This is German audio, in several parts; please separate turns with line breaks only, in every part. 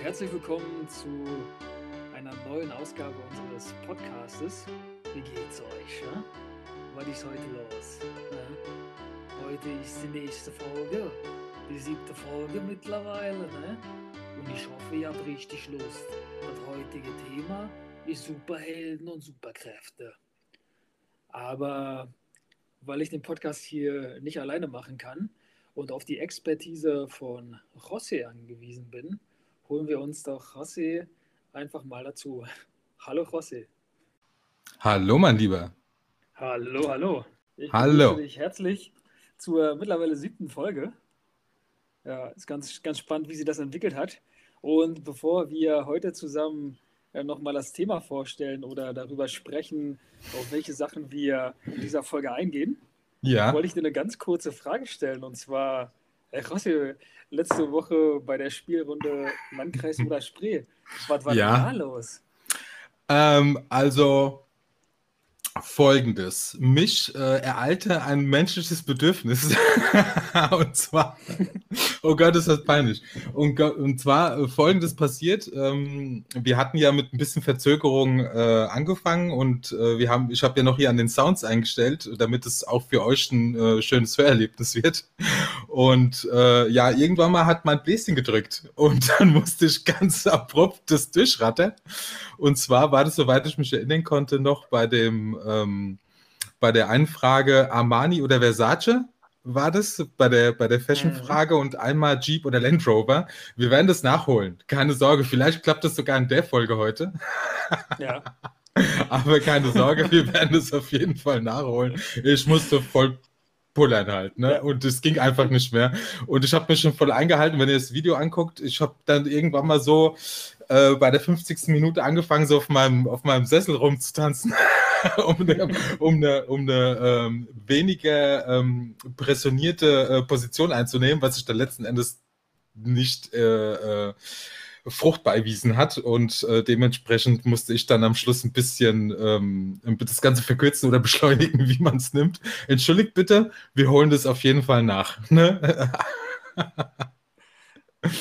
herzlich willkommen zu einer neuen Ausgabe unseres Podcastes. Wie geht's euch? Ja? Was ist heute los? Ja? Heute ist die nächste Folge, die siebte Folge mittlerweile. Ne? Und ich hoffe, ihr habt richtig Lust. Das heutige Thema ist Superhelden und Superkräfte. Aber weil ich den Podcast hier nicht alleine machen kann und auf die Expertise von José angewiesen bin, holen wir uns doch José einfach mal dazu. Hallo José.
Hallo mein Lieber.
Hallo, hallo.
Ich hallo.
dich herzlich zur mittlerweile siebten Folge. Ja, ist ganz, ganz spannend, wie sie das entwickelt hat. Und bevor wir heute zusammen äh, nochmal das Thema vorstellen oder darüber sprechen, auf welche Sachen wir in dieser Folge eingehen, ja. wollte ich dir eine ganz kurze Frage stellen. Und zwar, Rossi, letzte Woche bei der Spielrunde Landkreis oder Spree, was war ja. da los?
Ähm, also, Folgendes. Mich äh, ereilte ein menschliches Bedürfnis. und zwar, oh Gott, ist das peinlich. Und, und zwar äh, Folgendes passiert. Ähm, wir hatten ja mit ein bisschen Verzögerung äh, angefangen und äh, wir haben, ich habe ja noch hier an den Sounds eingestellt, damit es auch für euch ein äh, schönes Hörerlebnis wird. Und ja, irgendwann mal hat mein Bläschen gedrückt und dann musste ich ganz abrupt das durchrattern. Und zwar war das, soweit ich mich erinnern konnte, noch bei dem ähm, bei der einen Frage Armani oder Versace war das bei der, bei der Fashion-Frage mhm. und einmal Jeep oder Land Rover. Wir werden das nachholen. Keine Sorge, vielleicht klappt das sogar in der Folge heute. Ja. Aber keine Sorge, wir werden das auf jeden Fall nachholen. Ich musste voll pullern halt, ne? Ja. Und es ging einfach nicht mehr. Und ich habe mich schon voll eingehalten, wenn ihr das Video anguckt. Ich habe dann irgendwann mal so äh, bei der 50. Minute angefangen, so auf meinem, auf meinem Sessel rumzutanzen. um eine, um eine, um eine ähm, weniger ähm, pressionierte äh, Position einzunehmen, was sich dann letzten Endes nicht äh, äh, fruchtbar erwiesen hat. Und äh, dementsprechend musste ich dann am Schluss ein bisschen ähm, das Ganze verkürzen oder beschleunigen, wie man es nimmt. Entschuldigt bitte, wir holen das auf jeden Fall nach. Ne?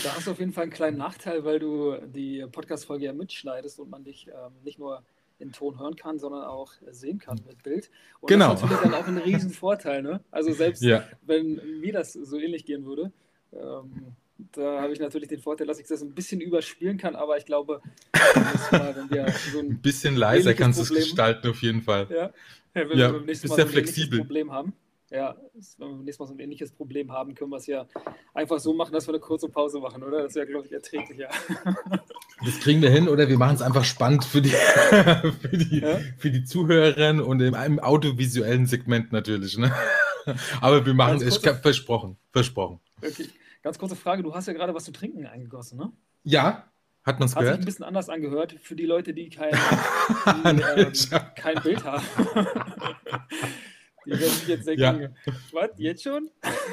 Da hast du auf jeden Fall einen kleinen Nachteil, weil du die Podcast-Folge ja mitschneidest und man dich ähm, nicht nur in Ton hören kann, sondern auch sehen kann mit Bild. Und
genau.
das ist natürlich dann auch ein riesen Vorteil. Ne? Also selbst ja. wenn mir das so ähnlich gehen würde, ähm, da habe ich natürlich den Vorteil, dass ich das ein bisschen überspielen kann, aber ich glaube,
mal, wenn wir so ein, ein bisschen leiser kannst du es gestalten auf jeden Fall.
Ja, ja wenn ja, wir beim nächsten Mal so ein flexibel. Problem haben, ja, wenn wir nächstes Mal so ein ähnliches Problem haben, können wir es ja einfach so machen, dass wir eine kurze Pause machen, oder? Das wäre, glaube ich, erträglicher.
Das kriegen wir hin, oder wir machen es einfach spannend für die, für die, ja? für die Zuhörerinnen und in einem audiovisuellen Segment natürlich. Ne? Aber wir machen es, ich habe versprochen, versprochen.
Okay. Ganz kurze Frage, du hast ja gerade was zu trinken eingegossen, ne?
Ja, hat man es gehört? Hat
sich ein bisschen anders angehört für die Leute, die kein, die, ähm, kein Bild haben. Die werden sich jetzt denken, ja. was, jetzt schon?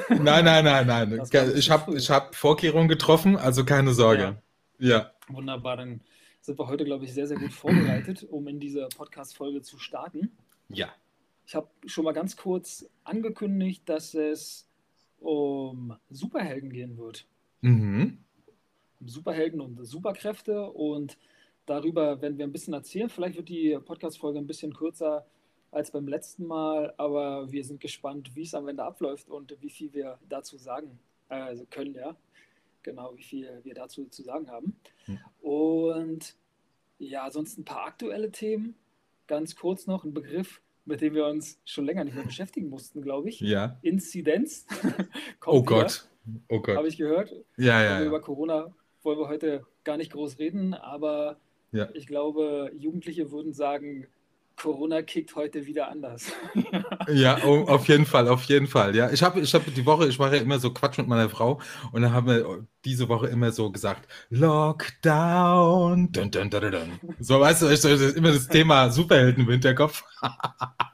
Nein, nein, nein, nein. Ich habe hab Vorkehrungen getroffen, also keine Sorge. Ja. ja.
Wunderbar, dann sind wir heute, glaube ich, sehr, sehr gut vorbereitet, um in diese Podcast-Folge zu starten.
Ja.
Ich habe schon mal ganz kurz angekündigt, dass es um Superhelden gehen wird. Mhm. Um Superhelden und Superkräfte und darüber werden wir ein bisschen erzählen. Vielleicht wird die Podcast-Folge ein bisschen kürzer als beim letzten Mal, aber wir sind gespannt, wie es am Ende abläuft und wie viel wir dazu sagen also können, ja. Genau, wie viel wir dazu zu sagen haben. Hm. Und ja, sonst ein paar aktuelle Themen. Ganz kurz noch ein Begriff, mit dem wir uns schon länger nicht mehr beschäftigen mussten, glaube ich.
Ja.
Inzidenz.
oh Gott. Oh Gott.
Habe ich gehört.
Ja, ja, ja.
Über Corona wollen wir heute gar nicht groß reden, aber ja. ich glaube, Jugendliche würden sagen, Corona kickt heute wieder anders.
ja, oh, auf jeden Fall, auf jeden Fall. Ja, ich habe ich hab die Woche, ich mache ja immer so Quatsch mit meiner Frau und dann haben wir diese Woche immer so gesagt, Lockdown. Dun, dun, dun. So, weißt du, ist immer das Thema Superhelden im Hinterkopf.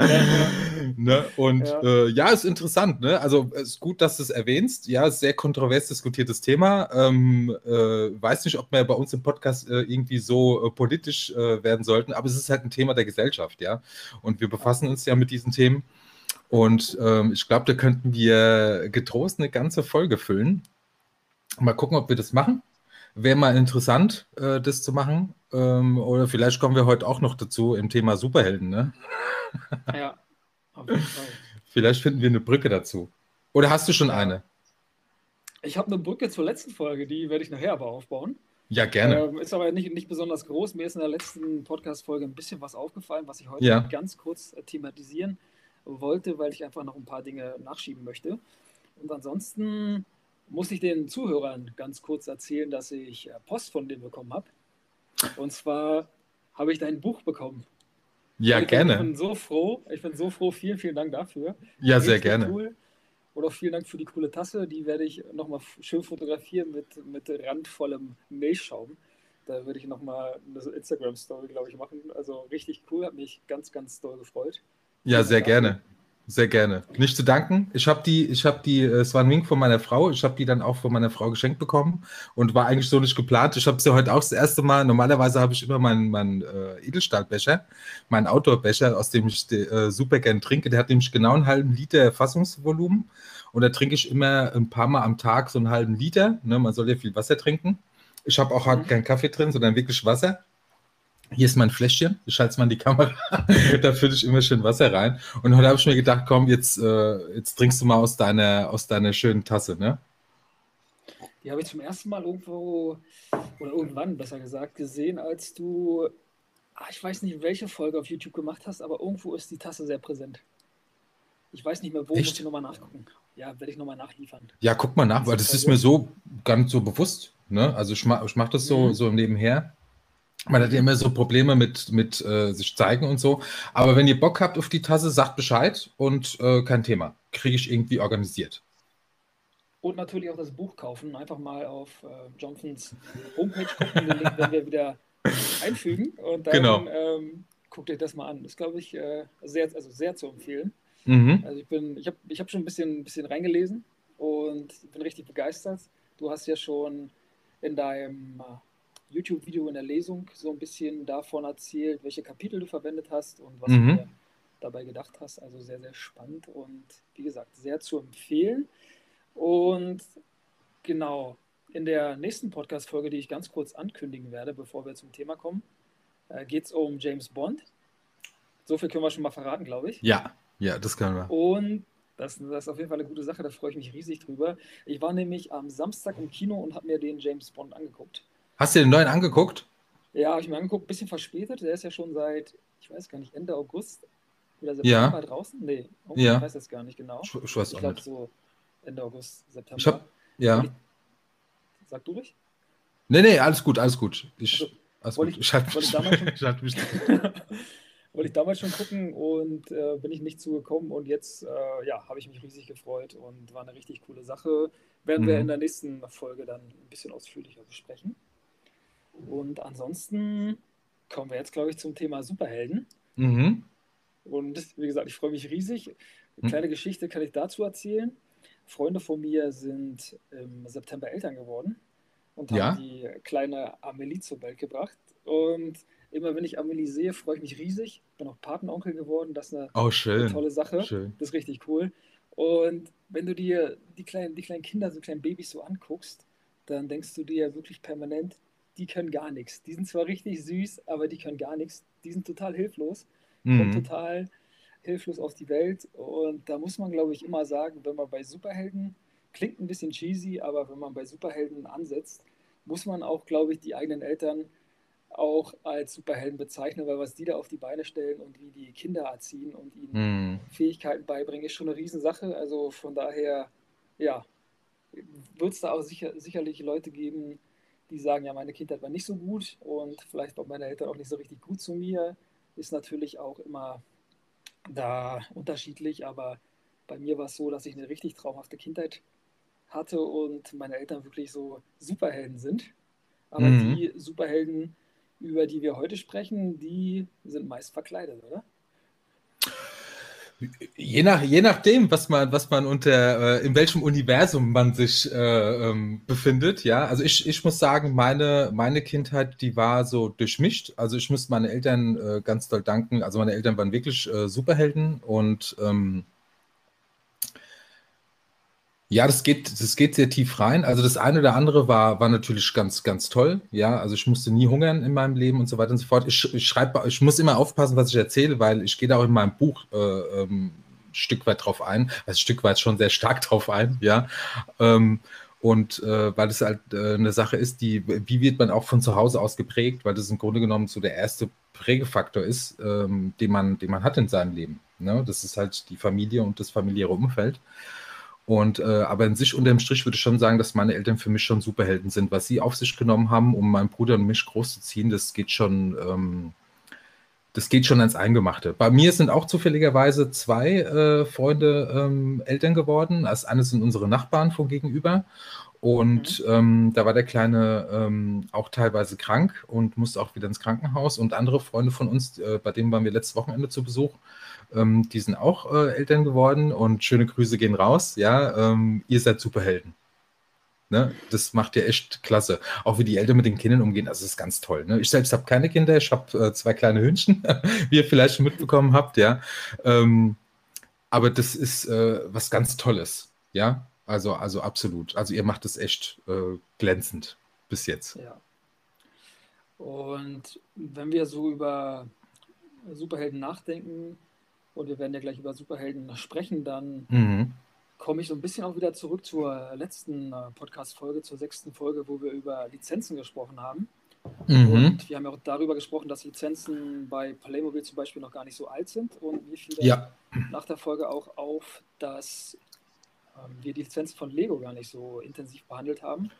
ne? Und ja. Äh, ja, ist interessant. Ne? Also es ist gut, dass du es erwähnst. Ja, sehr kontrovers diskutiertes Thema. Ähm, äh, weiß nicht, ob wir bei uns im Podcast äh, irgendwie so äh, politisch äh, werden sollten, aber es ist halt ein Thema der Gesellschaft, ja. Und wir befassen uns ja mit diesen Themen. Und ähm, ich glaube, da könnten wir getrost eine ganze Folge füllen. Mal gucken, ob wir das machen. wäre mal interessant, äh, das zu machen. Ähm, oder vielleicht kommen wir heute auch noch dazu im Thema Superhelden, ne?
Ja, auf jeden Fall.
Vielleicht finden wir eine Brücke dazu. Oder hast du schon eine?
Ich habe eine Brücke zur letzten Folge, die werde ich nachher aber aufbauen.
Ja, gerne.
Ähm, ist aber nicht, nicht besonders groß. Mir ist in der letzten Podcast-Folge ein bisschen was aufgefallen, was ich heute
Ja.
ganz kurz äh, thematisieren wollte, weil ich einfach noch ein paar Dinge nachschieben möchte. Und ansonsten muss ich den Zuhörern ganz kurz erzählen, dass ich äh, Post von denen bekommen habe. Und zwar habe ich dein Buch bekommen.
Ja,
ich bin, Ich
gerne.
bin so froh. Ich bin so froh. Vielen, vielen Dank dafür.
Ja, sehr
Richtig
gerne.
Cool. Und auch vielen Dank für die coole Tasse. Die werde ich nochmal schön fotografieren mit, mit randvollem Milchschaum. Da würde ich nochmal eine Instagram-Story, glaube ich, machen. Also richtig cool, hat mich ganz, ganz doll gefreut.
Ja, sehr gerne. Sehr gerne. Nicht zu danken. Ich habe die, ich habe die, äh, es war ein Wink von meiner Frau. Ich habe die dann auch von meiner Frau geschenkt bekommen und war eigentlich so nicht geplant. Ich habe sie heute auch das erste Mal. Normalerweise habe ich immer meinen, meinen äh, Edelstahlbecher, meinen Outdoor-Becher, aus dem ich äh, super gern trinke. Der hat nämlich genau einen halben Liter Fassungsvolumen und da trinke ich immer ein paar Mal am Tag so einen halben Liter. Ne? Man soll ja viel Wasser trinken. Ich habe auch halt
Mhm.
keinen Kaffee drin, sondern wirklich Wasser. Hier ist mein Fläschchen, ich schalte es mal in die Kamera, da fülle ich immer schön Wasser rein. Und heute habe ich mir gedacht, komm, jetzt, äh, jetzt trinkst du mal aus deiner, aus deiner schönen Tasse, ne?
Die habe ich zum ersten Mal irgendwo, oder irgendwann besser gesagt, gesehen, als du, ah, ich weiß nicht, welche Folge auf YouTube gemacht hast, aber irgendwo ist die Tasse sehr präsent. Ich weiß nicht mehr, wo,
Echt?
muss ich nochmal nachgucken. Ja, werde ich nochmal nachliefern.
Ja, guck mal nach, weil das ist mir so gar nicht so bewusst, ne? Also ich mache ich mach das so,
Mhm.
so nebenher. Man hat ja immer so Probleme mit, mit äh, sich zeigen und so. Aber wenn ihr Bock habt auf die Tasse, sagt Bescheid und äh, kein Thema. Kriege ich irgendwie organisiert.
Und natürlich auch das Buch kaufen. Einfach mal auf äh, Johnsons Homepage gucken. Den Link werden wir wieder einfügen. Und dann
Genau.
ähm, guckt euch das mal an. Ist, glaube ich, äh, sehr, also sehr zu empfehlen.
Mhm.
Also ich bin, ich habe ich hab schon ein bisschen, ein bisschen reingelesen und bin richtig begeistert. Du hast ja schon in deinem äh, YouTube-Video in der Lesung so ein bisschen davon erzählt, welche Kapitel du verwendet hast und was
Mhm.
du dabei gedacht hast. Also sehr, sehr spannend und wie gesagt, sehr zu empfehlen. Und genau, in der nächsten Podcast-Folge, die ich ganz kurz ankündigen werde, bevor wir zum Thema kommen, äh, geht es um James Bond. So viel können wir schon mal verraten, glaube ich.
Ja, ja, das können wir.
Und das, das ist auf jeden Fall eine gute Sache, da freue ich mich riesig drüber. Ich war nämlich am Samstag im Kino und habe mir den James Bond angeguckt.
Hast du den neuen angeguckt?
Ja, habe ich mir angeguckt, ein bisschen verspätet. Der ist ja schon seit, ich weiß gar nicht, Ende August oder
Ja.
September draußen. Nee, irgendwie,
Ja.
ich weiß das gar nicht genau.
Ich, ich
Ich glaube so Ende August, September.
Ich hab- Ja.
Sag du ruhig.
Nee, nee, alles gut, alles gut. Ich,
Also,
alles
wollte
gut.
ich-
Ich
wollte
mich,
ich
ich
Wollte ich damals schon gucken und äh, bin ich nicht zugekommen und jetzt äh, ja, habe ich mich riesig gefreut und war eine richtig coole Sache. Werden wir
Mhm.
in der nächsten Folge dann ein bisschen ausführlicher besprechen. Und ansonsten kommen wir jetzt, glaube ich, zum Thema Superhelden.
Mhm.
Und wie gesagt, ich freue mich riesig. Eine kleine Geschichte kann ich dazu erzählen. Freunde von mir sind im September Eltern geworden und haben
Ja.
die kleine Amelie zur Welt gebracht. Und immer wenn ich Amelie sehe, freue ich mich riesig. Bin auch Patenonkel geworden. Das ist eine,
Oh,
eine tolle Sache.
Schön.
Das ist richtig cool. Und wenn du dir die kleinen, die kleinen Kinder, so kleinen Babys so anguckst, dann denkst du dir wirklich permanent, die können gar nichts. Die sind zwar richtig süß, aber die können gar nichts. Die sind total hilflos
Mhm.
total hilflos auf die Welt. Und da muss man, glaube ich, immer sagen, wenn man bei Superhelden, klingt ein bisschen cheesy, aber wenn man bei Superhelden ansetzt, muss man auch, glaube ich, die eigenen Eltern auch als Superhelden bezeichnen, weil was die da auf die Beine stellen und wie die Kinder erziehen und ihnen
Mhm.
Fähigkeiten beibringen, ist schon eine Riesensache. Also von daher, ja, wird es da auch sicher, sicherlich Leute geben, die sagen, ja, meine Kindheit war nicht so gut und vielleicht waren meine Eltern auch nicht so richtig gut zu mir. Ist natürlich auch immer da unterschiedlich, aber bei mir war es so, dass ich eine richtig traumhafte Kindheit hatte und meine Eltern wirklich so Superhelden sind. Aber
Mhm.
die Superhelden, über die wir heute sprechen, die sind meist verkleidet, oder?
Je, nach, je nachdem, was man, was man unter, äh, in welchem Universum man sich äh, ähm, befindet, ja. Also ich, ich muss sagen, meine, meine Kindheit, die war so durchmischt. Also ich muss meine Eltern äh, ganz doll danken. Also meine Eltern waren wirklich äh, Superhelden und ähm, Ja, das geht, das geht sehr tief rein. Also das eine oder andere war, war natürlich ganz, ganz toll. Ja, also ich musste nie hungern in meinem Leben und so weiter und so fort. Ich, ich schreibe, ich muss immer aufpassen, was ich erzähle, weil ich gehe da auch in meinem Buch äh, ähm, ein Stück weit drauf ein. Also ein Stück weit schon sehr stark drauf ein, ja. Ähm, und äh, weil es halt äh, eine Sache ist, die, wie wird man auch von zu Hause aus geprägt, weil das im Grunde genommen so der erste Prägefaktor ist, ähm, den, man, den man hat in seinem Leben. Ne? Das ist halt die Familie und das familiäre Umfeld. Und äh, aber in sich unterm Strich würde ich schon sagen, dass meine Eltern für mich schon Superhelden sind. Was sie auf sich genommen haben, um meinen Bruder und mich großzuziehen, das geht schon, ähm, das geht schon ans Eingemachte. Bei mir sind auch zufälligerweise zwei äh, Freunde ähm, Eltern geworden. Das eine sind unsere Nachbarn von gegenüber. Und mhm. ähm, da war der Kleine ähm, auch teilweise krank und musste auch wieder ins Krankenhaus. Und andere Freunde von uns, äh, bei denen waren wir letztes Wochenende zu Besuch, ähm, die sind auch äh, Eltern geworden und schöne Grüße gehen raus. Ja, ähm, ihr seid Superhelden. Ne? Das macht ihr echt klasse. Auch wie die Eltern mit den Kindern umgehen, das ist ganz toll. Ne? Ich selbst habe keine Kinder, ich habe äh, zwei kleine Hündchen, wie ihr vielleicht schon mitbekommen habt, ja. Ähm, aber das ist äh, was ganz Tolles, ja. Also, also absolut. Also ihr macht es echt äh, glänzend bis jetzt.
Ja. Und wenn wir so über Superhelden nachdenken, und wir werden ja gleich über Superhelden sprechen, dann mhm. komme ich so ein bisschen auch wieder zurück zur letzten äh, Podcast-Folge, zur sechsten Folge, wo wir über Lizenzen gesprochen haben. Mhm. Und wir haben ja auch darüber gesprochen, dass Lizenzen bei Playmobil zum Beispiel noch gar nicht so alt sind. Und mir fiel ja. nach der Folge auch auf, dass ähm, wir die Lizenzen von Lego gar nicht so intensiv behandelt haben.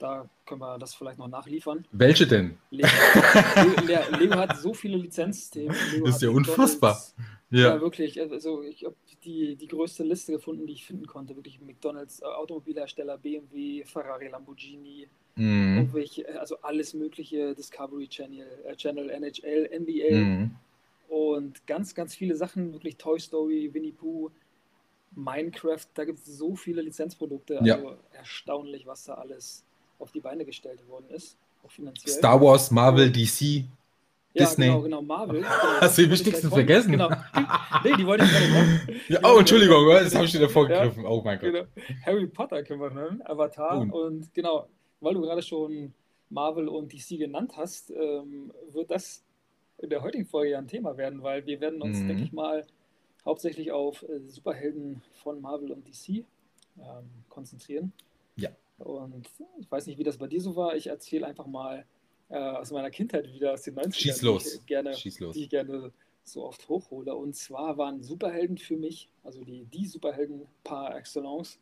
Da können wir das vielleicht noch nachliefern.
Welche denn?
Lego, Lego hat so viele Lizenzsysteme.
das ist ja unfassbar.
Ja. ja. wirklich. Also ich habe die, die größte Liste gefunden, die ich finden konnte. Wirklich McDonalds, äh, Automobilhersteller, BMW, Ferrari, Lamborghini, mhm. also alles mögliche, Discovery Channel, äh, Channel NHL, NBA mhm. und ganz, ganz viele Sachen, wirklich Toy Story, Winnie Pooh, Minecraft, da gibt es so viele Lizenzprodukte. Also ja. erstaunlich, was da alles auf die Beine gestellt worden ist,
auch finanziell. Star Wars, Marvel, DC.
Ja, Disney. genau, genau, Marvel.
Hast du die wichtigsten vergessen? Genau.
Nee, die wollte ich gar nicht machen.
Ja, oh, Entschuldigung, das habe ich dir davor gegriffen. Ja, oh mein Gott. Genau.
Harry Potter können wir nennen, Avatar. Oh. Und genau, weil du gerade schon Marvel und DC genannt hast, ähm, wird das in der heutigen Folge ja ein Thema werden, weil wir werden uns, mhm. denke ich mal, hauptsächlich auf äh, Superhelden von Marvel und DC ähm, konzentrieren.
Ja.
Und ich weiß nicht, wie das bei dir so war. Ich erzähle einfach mal äh, aus meiner Kindheit wieder, aus den 90ern,
Schieß los.
Die, ich gerne,
Schieß los.
die ich gerne so oft hochhole. Und zwar waren Superhelden für mich, also die, die Superhelden par excellence,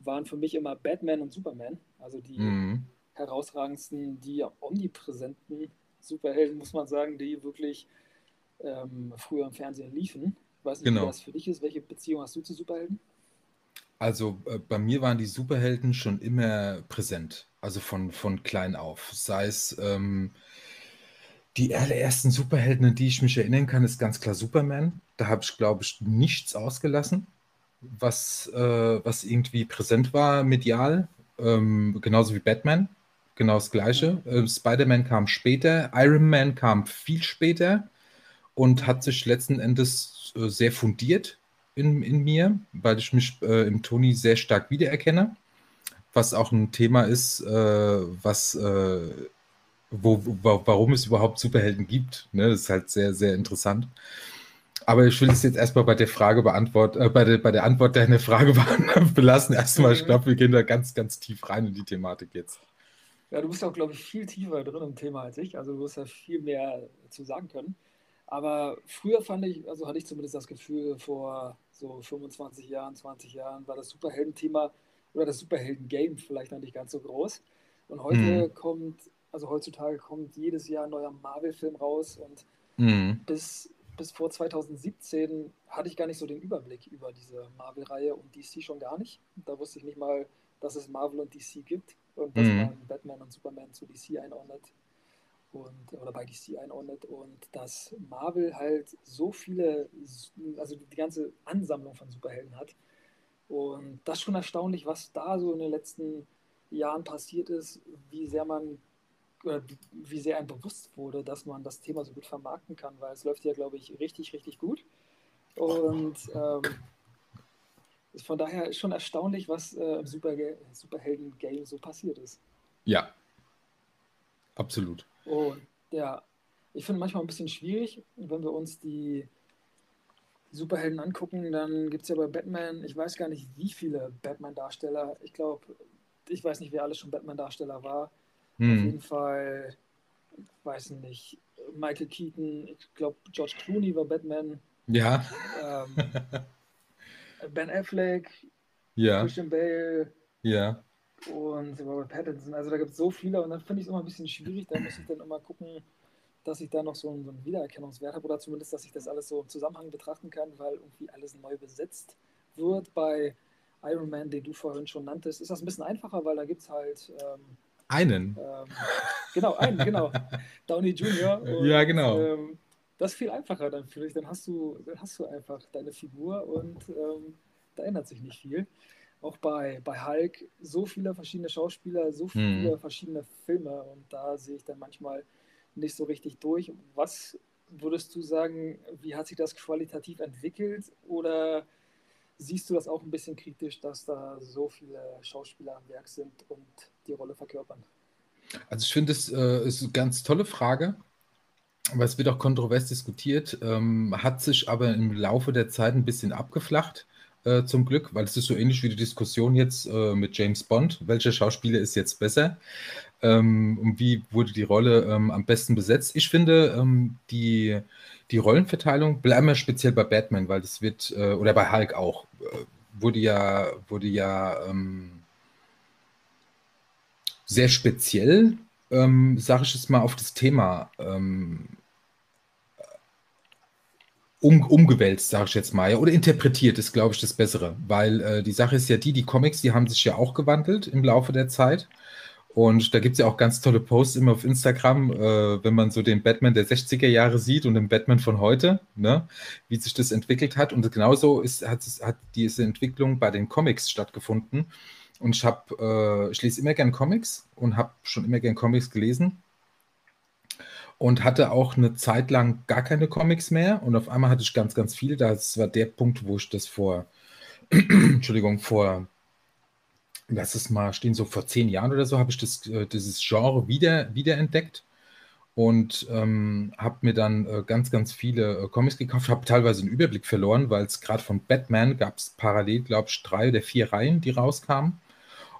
waren für mich immer Batman und Superman. Also die mhm. herausragendsten, die omnipräsenten Superhelden, muss man sagen, die wirklich ähm, früher im Fernsehen liefen. Ich weiß nicht, genau. wie das für dich ist. Welche Beziehung hast du zu Superhelden?
Also äh, bei mir waren die Superhelden schon immer präsent, also von, von klein auf. Sei es ähm, die allerersten Superhelden, an die ich mich erinnern kann, ist ganz klar Superman. Da habe ich, glaube ich, nichts ausgelassen, was, äh, was irgendwie präsent war medial. Ähm, genauso wie Batman, genau das gleiche. Äh, Spider-Man kam später, Iron Man kam viel später und hat sich letzten Endes äh, sehr fundiert in, in mir, weil ich mich äh, im Toni sehr stark wiedererkenne, was auch ein Thema ist, äh, was äh, wo, wo, warum es überhaupt Superhelden gibt. Ne? Das ist halt sehr, sehr interessant. Aber ich will es jetzt erstmal bei der Frage beantworten, äh, bei, der, bei der Antwort deiner Frage belassen. Erstmal, ich glaube, wir gehen da ganz, ganz tief rein in die Thematik jetzt.
Ja, du bist auch, glaube ich, viel tiefer drin im Thema als ich. Also du wirst ja viel mehr zu sagen können. Aber früher fand ich, also hatte ich zumindest das Gefühl, vor so 25 Jahren, 20 Jahren war das Superhelden-Thema oder das Superhelden-Game vielleicht noch nicht ganz so groß. Und heute mhm. kommt, also heutzutage kommt jedes Jahr ein neuer Marvel-Film raus und mhm. bis, bis vor 2017 hatte ich gar nicht so den Überblick über diese Marvel-Reihe und DC schon gar nicht. Da wusste ich nicht mal, dass es Marvel und DC gibt und dass mhm. man Batman und Superman zu DC einordnet und, oder bei DC einordnet und dass Marvel halt so viele, also die ganze Ansammlung von Superhelden hat. Und das ist schon erstaunlich, was da so in den letzten Jahren passiert ist, wie sehr man, oder wie sehr einem bewusst wurde, dass man das Thema so gut vermarkten kann, weil es läuft ja, glaube ich, richtig, richtig gut. Und ähm, von daher ist schon erstaunlich, was äh, im Super Superhelden-Game so passiert ist.
Ja, absolut.
Und ja, ich finde manchmal ein bisschen schwierig, wenn wir uns die Superhelden angucken, dann gibt es ja bei Batman, ich weiß gar nicht, wie viele Batman-Darsteller. Ich glaube, ich weiß nicht, wer alles schon Batman-Darsteller war. Hm. Auf jeden Fall, ich weiß nicht, Michael Keaton, ich glaube, George Clooney war Batman.
Ja.
Ähm, ben Affleck,
ja.
Christian Bale.
Ja.
Und Robert Pattinson. Also da gibt es so viele und dann finde ich es immer ein bisschen schwierig. Da muss ich dann immer gucken, dass ich da noch so einen, so einen Wiedererkennungswert habe oder zumindest, dass ich das alles so im Zusammenhang betrachten kann, weil irgendwie alles neu besetzt wird. Bei Iron Man, den du vorhin schon nanntest, ist das ein bisschen einfacher, weil da gibt es halt. Ähm,
einen.
Ähm, genau, einen, genau. Downey Jr.
Und, ja, genau.
Ähm, das ist viel einfacher dann für dich. Dann hast du, dann hast du einfach deine Figur und ähm, da ändert sich nicht viel. Auch bei, bei Hulk so viele verschiedene Schauspieler, so viele hm. verschiedene Filme und da sehe ich dann manchmal nicht so richtig durch. Was würdest du sagen, wie hat sich das qualitativ entwickelt oder siehst du das auch ein bisschen kritisch, dass da so viele Schauspieler am Werk sind und die Rolle verkörpern?
Also ich finde, es äh, ist eine ganz tolle Frage, weil es wird auch kontrovers diskutiert, ähm, hat sich aber im Laufe der Zeit ein bisschen abgeflacht. Äh, zum Glück, weil es ist so ähnlich wie die Diskussion jetzt äh, mit James Bond. Welcher Schauspieler ist jetzt besser? Ähm, und wie wurde die Rolle ähm, am besten besetzt. Ich finde, ähm, die, die Rollenverteilung, bleiben wir speziell bei Batman, weil das wird, äh, oder bei Hulk auch, äh, wurde ja, wurde ja ähm, sehr speziell, ähm, sage ich es mal, auf das Thema ähm, um, umgewälzt, sage ich jetzt mal, ja, oder interpretiert ist, glaube ich, das Bessere, weil äh, die Sache ist ja die, die Comics, die haben sich ja auch gewandelt im Laufe der Zeit und da gibt es ja auch ganz tolle Posts immer auf Instagram, äh, wenn man so den Batman der 60er Jahre sieht und den Batman von heute, ne, wie sich das entwickelt hat. Und genauso ist, hat, hat diese Entwicklung bei den Comics stattgefunden. Und ich habe, äh, ich lese immer gern Comics und habe schon immer gern Comics gelesen. Und hatte auch eine Zeit lang gar keine Comics mehr. Und auf einmal hatte ich ganz, ganz viele. Das war der Punkt, wo ich das vor, Entschuldigung, vor lass es mal stehen, so vor zehn Jahren oder so, habe ich das, äh, dieses Genre wieder, wiederentdeckt und ähm, habe mir dann äh, ganz, ganz viele äh, Comics gekauft, habe teilweise einen Überblick verloren, weil es gerade von Batman gab es parallel, glaube ich, drei oder vier Reihen, die rauskamen.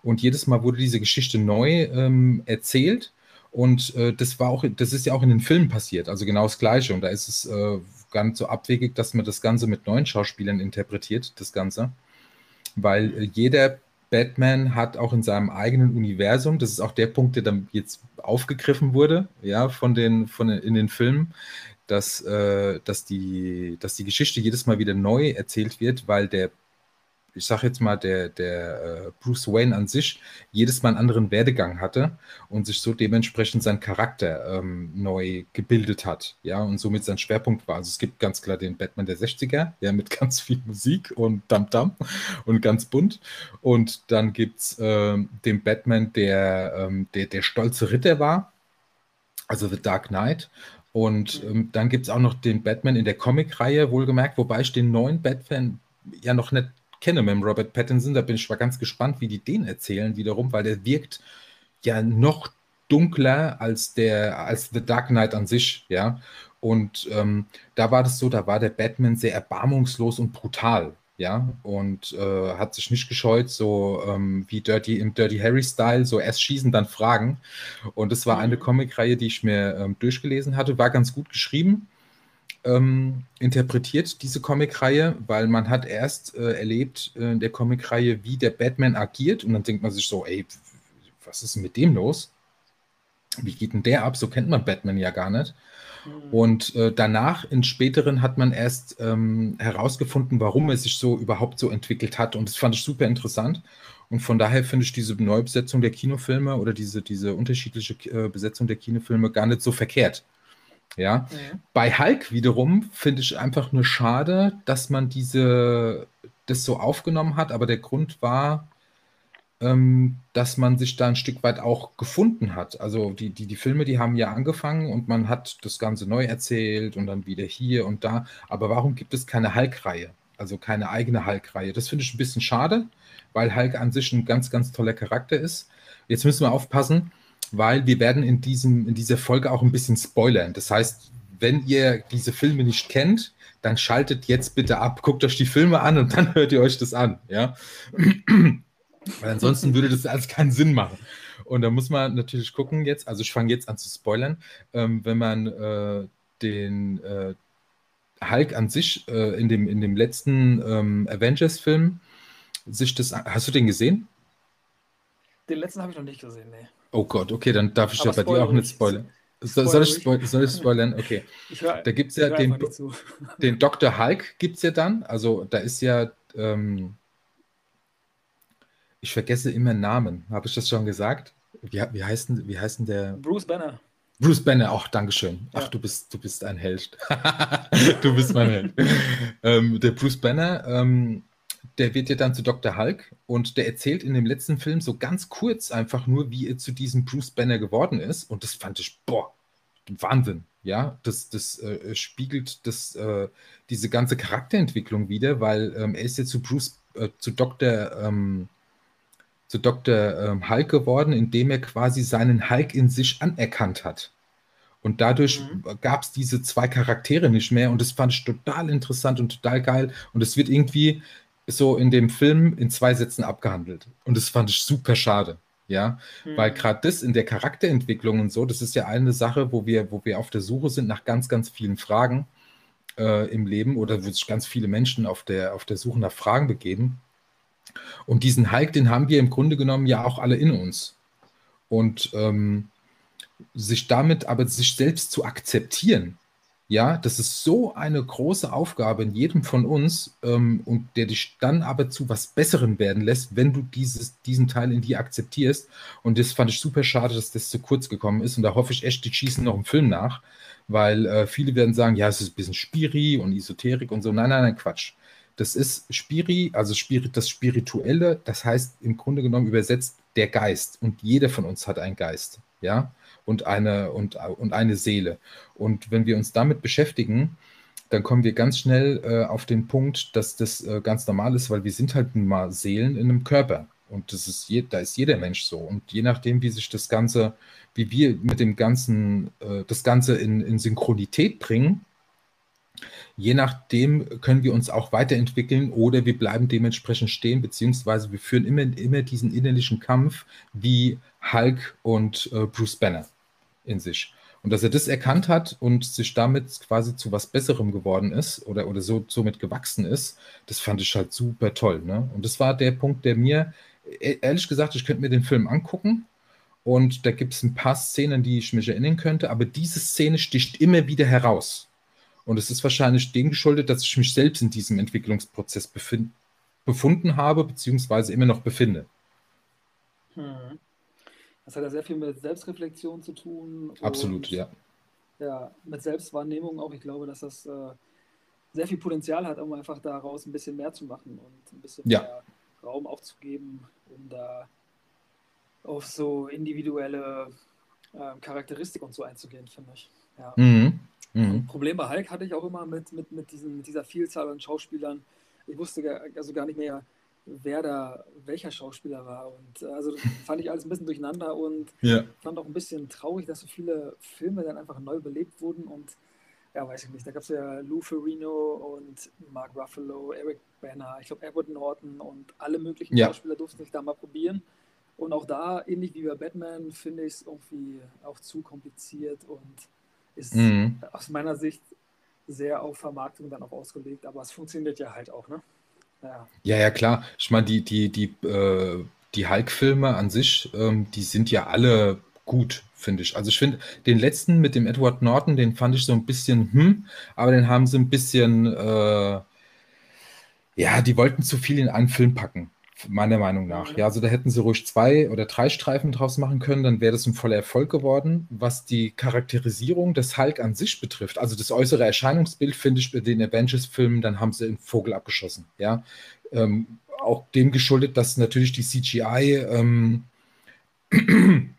Und jedes Mal wurde diese Geschichte neu ähm, erzählt. Und äh, das war auch, das ist ja auch in den Filmen passiert, also genau das Gleiche. Und da ist es äh, gar nicht so abwegig, dass man das Ganze mit neuen Schauspielern interpretiert, das Ganze. Weil äh, jeder Batman hat auch in seinem eigenen Universum, das ist auch der Punkt, der dann jetzt aufgegriffen wurde, ja, von den, von den, in den Filmen, dass, äh, dass, die, dass die Geschichte jedes Mal wieder neu erzählt wird, weil der ich sage jetzt mal, der, der äh, Bruce Wayne an sich jedes Mal einen anderen Werdegang hatte und sich so dementsprechend sein Charakter ähm, neu gebildet hat, ja, und somit sein Schwerpunkt war. Also es gibt ganz klar den Batman der 60er, ja, mit ganz viel Musik und Dam-Dam und ganz bunt. Und dann gibt es äh, den Batman, der, ähm, der der stolze Ritter war, also The Dark Knight. Und ähm, dann gibt es auch noch den Batman in der Comic-Reihe, wohlgemerkt, wobei ich den neuen Batman ja noch nicht kenne mit dem Robert Pattinson. Da bin ich mal ganz gespannt, wie die den erzählen wiederum, weil der wirkt ja noch dunkler als der, als The Dark Knight an sich, ja. Und ähm, da war das so, da war der Batman sehr erbarmungslos und brutal, ja, und äh, hat sich nicht gescheut, so ähm, wie Dirty im Dirty Harry-Style, so erst schießen, dann fragen. Und das war eine mhm. Comicreihe, die ich mir ähm, durchgelesen hatte, war ganz gut geschrieben ähm, interpretiert, diese Comicreihe, weil man hat erst äh, erlebt äh, in der Comicreihe, wie der Batman agiert und dann denkt man sich so, ey, was ist mit dem los? Wie geht denn der ab? So kennt man Batman ja gar nicht. Mhm. Und äh, danach, in späteren, hat man erst ähm, herausgefunden, warum er sich so überhaupt so entwickelt hat. Und das fand ich super interessant. Und von daher finde ich diese Neubesetzung der Kinofilme oder diese, diese unterschiedliche äh, Besetzung der Kinofilme gar nicht so verkehrt. Ja. Mhm. Bei Hulk wiederum finde ich einfach nur schade, dass man diese, das so aufgenommen hat, aber der Grund war, ähm, dass man sich da ein Stück weit auch gefunden hat. Also die, die, die Filme, die haben ja angefangen und man hat das Ganze neu erzählt und dann wieder hier und da. Aber warum gibt es keine Hulk-Reihe? also keine eigene Hulk-Reihe. Das finde ich ein bisschen schade, weil Hulk an sich ein ganz, ganz toller Charakter ist. Jetzt müssen wir aufpassen, weil wir werden in, diesem, in dieser Folge auch ein bisschen spoilern. Das heißt, wenn ihr diese Filme nicht kennt, dann schaltet jetzt bitte ab, guckt euch die Filme an und dann hört ihr euch das an, ja. Weil ansonsten würde das alles keinen Sinn machen. Und da muss man natürlich gucken jetzt, also ich fange jetzt an zu spoilern, ähm, wenn man äh, den äh, Hulk an sich äh, in, dem, in dem letzten ähm, Avengers-Film sich das, hast du den gesehen?
Den letzten habe ich noch nicht gesehen, nee.
Oh Gott, okay, dann darf ich Aber ja bei dir auch nicht spoilern. Soll, soll, ich, spoil soll ich spoilern? Okay. Hör, da gibt es ja den, den Dr. Hulk, gibt es ja dann. Also da ist ja, ähm, ich vergesse immer Namen. Habe ich das schon gesagt? Wie, wie, heißt, denn, wie heißt denn der?
Bruce Banner.
Bruce Banner, auch Dankeschön. Ach, ja. du bist, du bist ein Held. du bist mein Held. ähm, der Bruce Banner, ähm, der wird ja dann zu Dr. Hulk und der erzählt in dem letzten Film so ganz kurz einfach nur, wie er zu diesem Bruce Banner geworden ist. Und das fand ich, boah, Wahnsinn. Ja, das, das äh, spiegelt das, äh, diese ganze Charakterentwicklung wieder, weil ähm, er ist ja zu Bruce, äh, zu Dr. Ähm, zu Dr. Ähm, Hulk geworden, indem er quasi seinen Hulk in sich anerkannt hat. Und dadurch mhm. gab es diese zwei Charaktere nicht mehr und das fand ich total interessant und total geil. Und es wird irgendwie so in dem Film in zwei Sätzen abgehandelt. Und das fand ich super schade. Ja, mhm. weil gerade das in der Charakterentwicklung und so, das ist ja eine Sache, wo wir, wo wir auf der Suche sind nach ganz, ganz vielen Fragen äh, im Leben oder wo sich ganz viele Menschen auf der, auf der Suche nach Fragen begeben. Und diesen Hulk, den haben wir im Grunde genommen ja auch alle in uns. Und ähm, sich damit aber sich selbst zu akzeptieren, ja, das ist so eine große Aufgabe in jedem von uns ähm, und der dich dann aber zu was Besserem werden lässt, wenn du dieses, diesen Teil in dir akzeptierst. Und das fand ich super schade, dass das zu kurz gekommen ist. Und da hoffe ich echt, die schießen noch im Film nach, weil äh, viele werden sagen, ja, es ist ein bisschen Spiri und Esoterik und so. Nein, nein, nein, Quatsch. Das ist Spiri, also Spirit, das Spirituelle, das heißt im Grunde genommen übersetzt der Geist. Und jeder von uns hat einen Geist. Ja und eine, und, und eine Seele. Und wenn wir uns damit beschäftigen, dann kommen wir ganz schnell äh, auf den Punkt, dass das äh, ganz normal ist, weil wir sind halt nun mal Seelen in einem Körper. Und das ist je, da ist jeder Mensch so. Und je nachdem, wie sich das Ganze, wie wir mit dem Ganzen, äh, das Ganze in, in Synchronität bringen, je nachdem können wir uns auch weiterentwickeln oder wir bleiben dementsprechend stehen, beziehungsweise wir führen immer, immer diesen innerlichen Kampf wie Hulk und äh, Bruce Banner in sich. Und dass er das erkannt hat und sich damit quasi zu was Besserem geworden ist oder, oder so somit gewachsen ist, das fand ich halt super toll. Ne? Und das war der Punkt, der mir, e-, ehrlich gesagt, ich könnte mir den Film angucken und da gibt es ein paar Szenen, die ich mich erinnern könnte, aber diese Szene sticht immer wieder heraus. Und es ist wahrscheinlich dem geschuldet, dass ich mich selbst in diesem Entwicklungsprozess befunden habe, beziehungsweise immer noch befinde.
Hm. Das hat ja sehr viel mit Selbstreflexion zu tun.
Absolut,
und,
ja.
Ja, mit Selbstwahrnehmung auch. Ich glaube, dass das äh, sehr viel Potenzial hat, um einfach daraus ein bisschen mehr zu machen und ein bisschen
ja.
mehr Raum aufzugeben, um da auf so individuelle äh, Charakteristik und so einzugehen, finde ich. Ja.
Mhm. Mhm.
Problem bei Hulk hatte ich auch immer mit, mit, mit, diesen, mit dieser Vielzahl an Schauspielern. Ich wusste gar, also gar nicht mehr, wer da welcher Schauspieler war. Und äh, also fand ich alles ein bisschen durcheinander und
ja.
fand auch ein bisschen traurig, dass so viele Filme dann einfach neu belebt wurden und ja, weiß ich nicht. Da gab es ja Lou Ferrino und Mark Ruffalo, Eric Banner, ich glaube Edward Norton und alle möglichen ja. Schauspieler durften sich da mal probieren. Und auch da, ähnlich wie bei Batman, finde ich es irgendwie auch zu kompliziert und ist mhm. aus meiner Sicht sehr auf Vermarktung dann auch ausgelegt, aber es funktioniert ja halt auch, ne?
Ja, ja, klar. Ich meine, die, die, die, äh, die Hulk-Filme an sich, ähm, die sind ja alle gut, finde ich. Also ich finde, den letzten mit dem Edward Norton, den fand ich so ein bisschen, hm, aber den haben sie ein bisschen, äh, ja, die wollten zu viel in einen Film packen meiner Meinung nach. Ja, also da hätten sie ruhig zwei oder drei Streifen draus machen können, dann wäre das ein voller Erfolg geworden. Was die Charakterisierung des Hulk an sich betrifft, also das äußere Erscheinungsbild, finde ich bei den Avengers-Filmen, dann haben sie einen Vogel abgeschossen. Ja, ähm, auch dem geschuldet, dass natürlich die CGI ähm,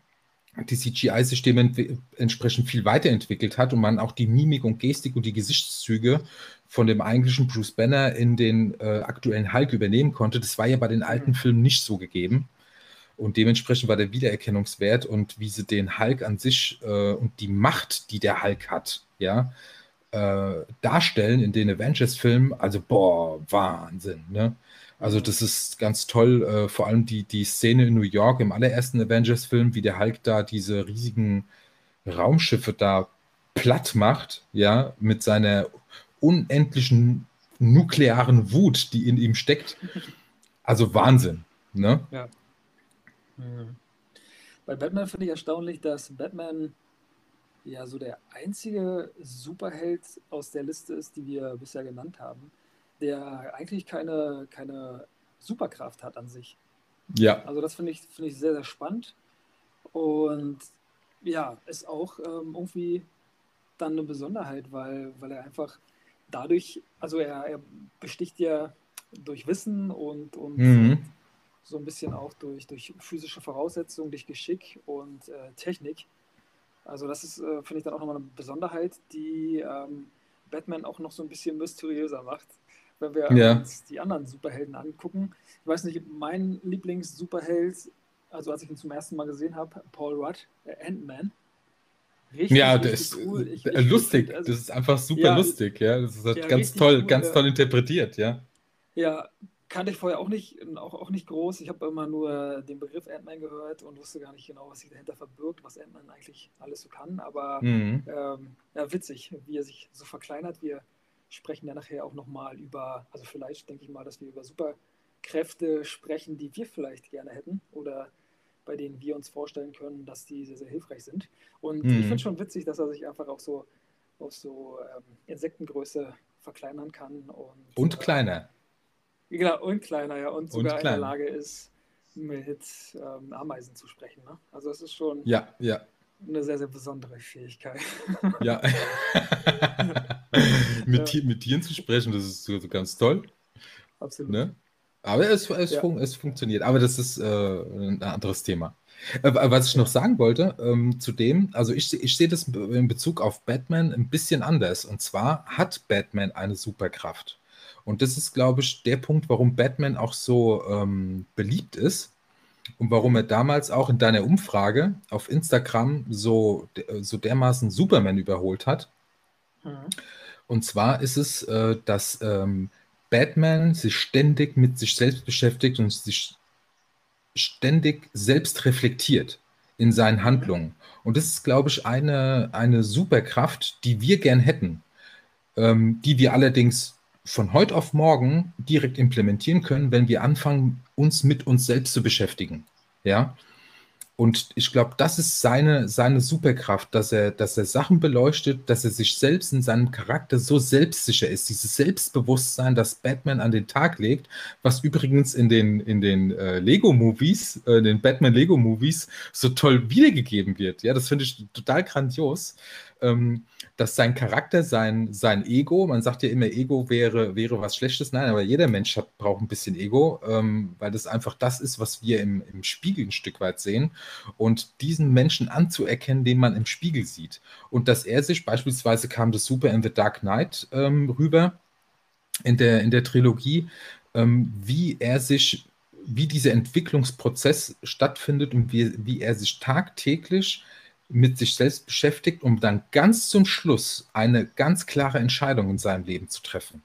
die CGI-Systeme entsprechend viel weiterentwickelt hat und man auch die Mimik und Gestik und die Gesichtszüge von dem eigentlichen Bruce Banner in den äh, aktuellen Hulk übernehmen konnte. Das war ja bei den alten mhm. Filmen nicht so gegeben. Und dementsprechend war der Wiedererkennungswert und wie sie den Hulk an sich äh, und die Macht, die der Hulk hat, ja, äh, darstellen in den Avengers-Filmen, also boah, Wahnsinn, ne? Also das ist ganz toll, äh, vor allem die, die Szene in New York im allerersten Avengers-Film, wie der Hulk da diese riesigen Raumschiffe da platt macht, ja, mit seiner unendlichen nuklearen Wut, die in ihm steckt. Also Wahnsinn, ne?
Ja. Mhm. Bei Batman finde ich erstaunlich, dass Batman ja so der einzige Superheld aus der Liste ist, die wir bisher genannt haben, der eigentlich keine, keine Superkraft hat an sich.
Ja.
Also das finde ich, find ich sehr, sehr spannend. Und ja, ist auch ähm, irgendwie dann eine Besonderheit, weil, weil er einfach dadurch, also er, er besticht ja durch Wissen und, und mhm. so ein bisschen auch durch, durch physische Voraussetzungen, durch Geschick und äh, Technik. Also das ist, äh, finde ich, dann auch nochmal eine Besonderheit, die ähm, Batman auch noch so ein bisschen mysteriöser macht wenn wir ja. uns die anderen Superhelden angucken. Ich weiß nicht, mein Lieblings-Superheld, also als ich ihn zum ersten Mal gesehen habe,
Paul Rudd, äh, Ant-Man. Richtig, ja, der ist cool. ich, ich, lustig. Also, das ist einfach super ja, lustig, ja. Das ist halt ja, ganz toll, cool, ganz toll interpretiert, ja.
Ja, kannte ich vorher auch nicht, auch, auch nicht groß. Ich habe immer nur den Begriff Ant-Man gehört und wusste gar nicht genau, was sich dahinter verbirgt, was Ant-Man eigentlich alles so kann. Aber mhm. ähm, ja, witzig, wie er sich so verkleinert, wie er sprechen ja nachher auch nochmal über, also vielleicht denke ich mal, dass wir über Superkräfte sprechen, die wir vielleicht gerne hätten oder bei denen wir uns vorstellen können, dass die sehr, sehr hilfreich sind. Und mhm. ich finde schon witzig, dass er sich einfach auch so auf so ähm, Insektengröße verkleinern kann. Und,
und kleiner.
Äh, genau, und kleiner, ja. Und sogar und in der Lage ist, mit ähm, Ameisen zu sprechen. Ne? Also es ist schon
ja, ja.
eine sehr, sehr besondere Fähigkeit.
Ja. mit, ja. mit Tieren zu sprechen, das ist so, so ganz toll.
Absolut.
Ne? Aber es, es, ja. fun es, funktioniert. Aber das ist äh, ein anderes Thema. Äh, was ich noch sagen wollte, ähm, zu dem, also ich, ich sehe das in Bezug auf Batman ein bisschen anders. Und zwar hat Batman eine Superkraft. Und das ist, glaube ich, der Punkt, warum Batman auch so ähm, beliebt ist und warum er damals auch in deiner Umfrage auf Instagram so, so dermaßen Superman überholt hat. Mhm. Und zwar ist es, äh, dass ähm, Batman sich ständig mit sich selbst beschäftigt und sich ständig selbst reflektiert in seinen Handlungen. Und das ist, glaube ich, eine, eine Superkraft, die wir gern hätten, ähm, die wir allerdings von heute auf morgen direkt implementieren können, wenn wir anfangen, uns mit uns selbst zu beschäftigen. Ja. Und ich glaube, das ist seine, seine Superkraft, dass er, dass er Sachen beleuchtet, dass er sich selbst in seinem Charakter so selbstsicher ist. Dieses Selbstbewusstsein, das Batman an den Tag legt, was übrigens in den, in den äh, Lego-Movies, äh, den Batman-Lego-Movies so toll wiedergegeben wird. Ja, das finde ich total grandios ähm, dass sein Charakter, sein, sein Ego, man sagt ja immer, Ego wäre, wäre was Schlechtes, nein, aber jeder Mensch hat, braucht ein bisschen Ego, ähm, weil das einfach das ist, was wir im, im Spiegel ein Stück weit sehen. Und diesen Menschen anzuerkennen, den man im Spiegel sieht. Und dass er sich, beispielsweise kam das super in The Dark Knight ähm, rüber, in der, in der Trilogie, ähm, wie er sich wie dieser Entwicklungsprozess stattfindet und wie, wie er sich tagtäglich mit sich selbst beschäftigt, um dann ganz zum Schluss eine ganz klare Entscheidung in seinem Leben zu treffen.